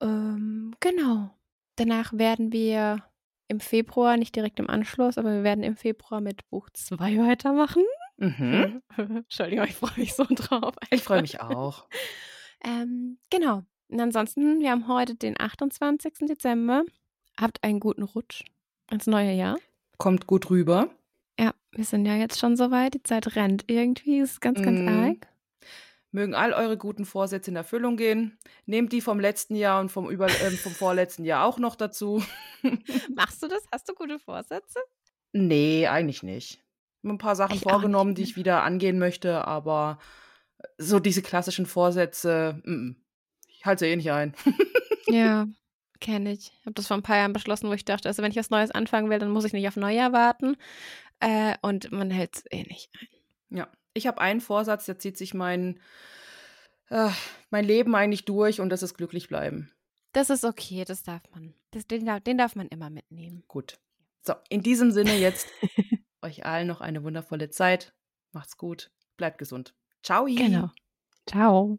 Ähm, genau. Danach werden wir im Februar, nicht direkt im Anschluss, aber wir werden im Februar mit Buch 2 weitermachen. Mhm. *laughs* Entschuldigung, ich freue mich so drauf. Ich freue mich auch. *laughs* Ähm, genau. Und ansonsten, wir haben heute den 28. Dezember. Habt einen guten Rutsch ins neue Jahr. Kommt gut rüber. Ja, wir sind ja jetzt schon soweit. Die Zeit rennt irgendwie. Ist ganz, ganz Mm. arg. Mögen all eure guten Vorsätze in Erfüllung gehen. Nehmt die vom letzten Jahr und vom, über, ähm, vom vorletzten Jahr auch noch dazu. *laughs* Machst du das? Hast du gute Vorsätze? nee, eigentlich nicht. Ich habe ein paar Sachen Ich vorgenommen, die ne? ich wieder angehen möchte, aber so diese klassischen Vorsätze, mm. Ich halte sie eh nicht ein. Ja, *laughs* kenne ich. Ich habe das vor ein paar Jahren beschlossen, wo ich dachte, also wenn ich was Neues anfangen will, dann muss ich nicht auf Neujahr warten. Äh, und man hält es eh nicht ein. Ja, ich habe einen Vorsatz, der zieht sich mein, äh, mein Leben eigentlich durch und das ist glücklich bleiben. Das ist okay, das darf man. Das, den, darf- den darf man immer mitnehmen. Gut. So, in diesem Sinne jetzt *laughs* euch allen noch eine wundervolle Zeit. Macht's gut. Bleibt gesund. Ciao. Genau. Ciao.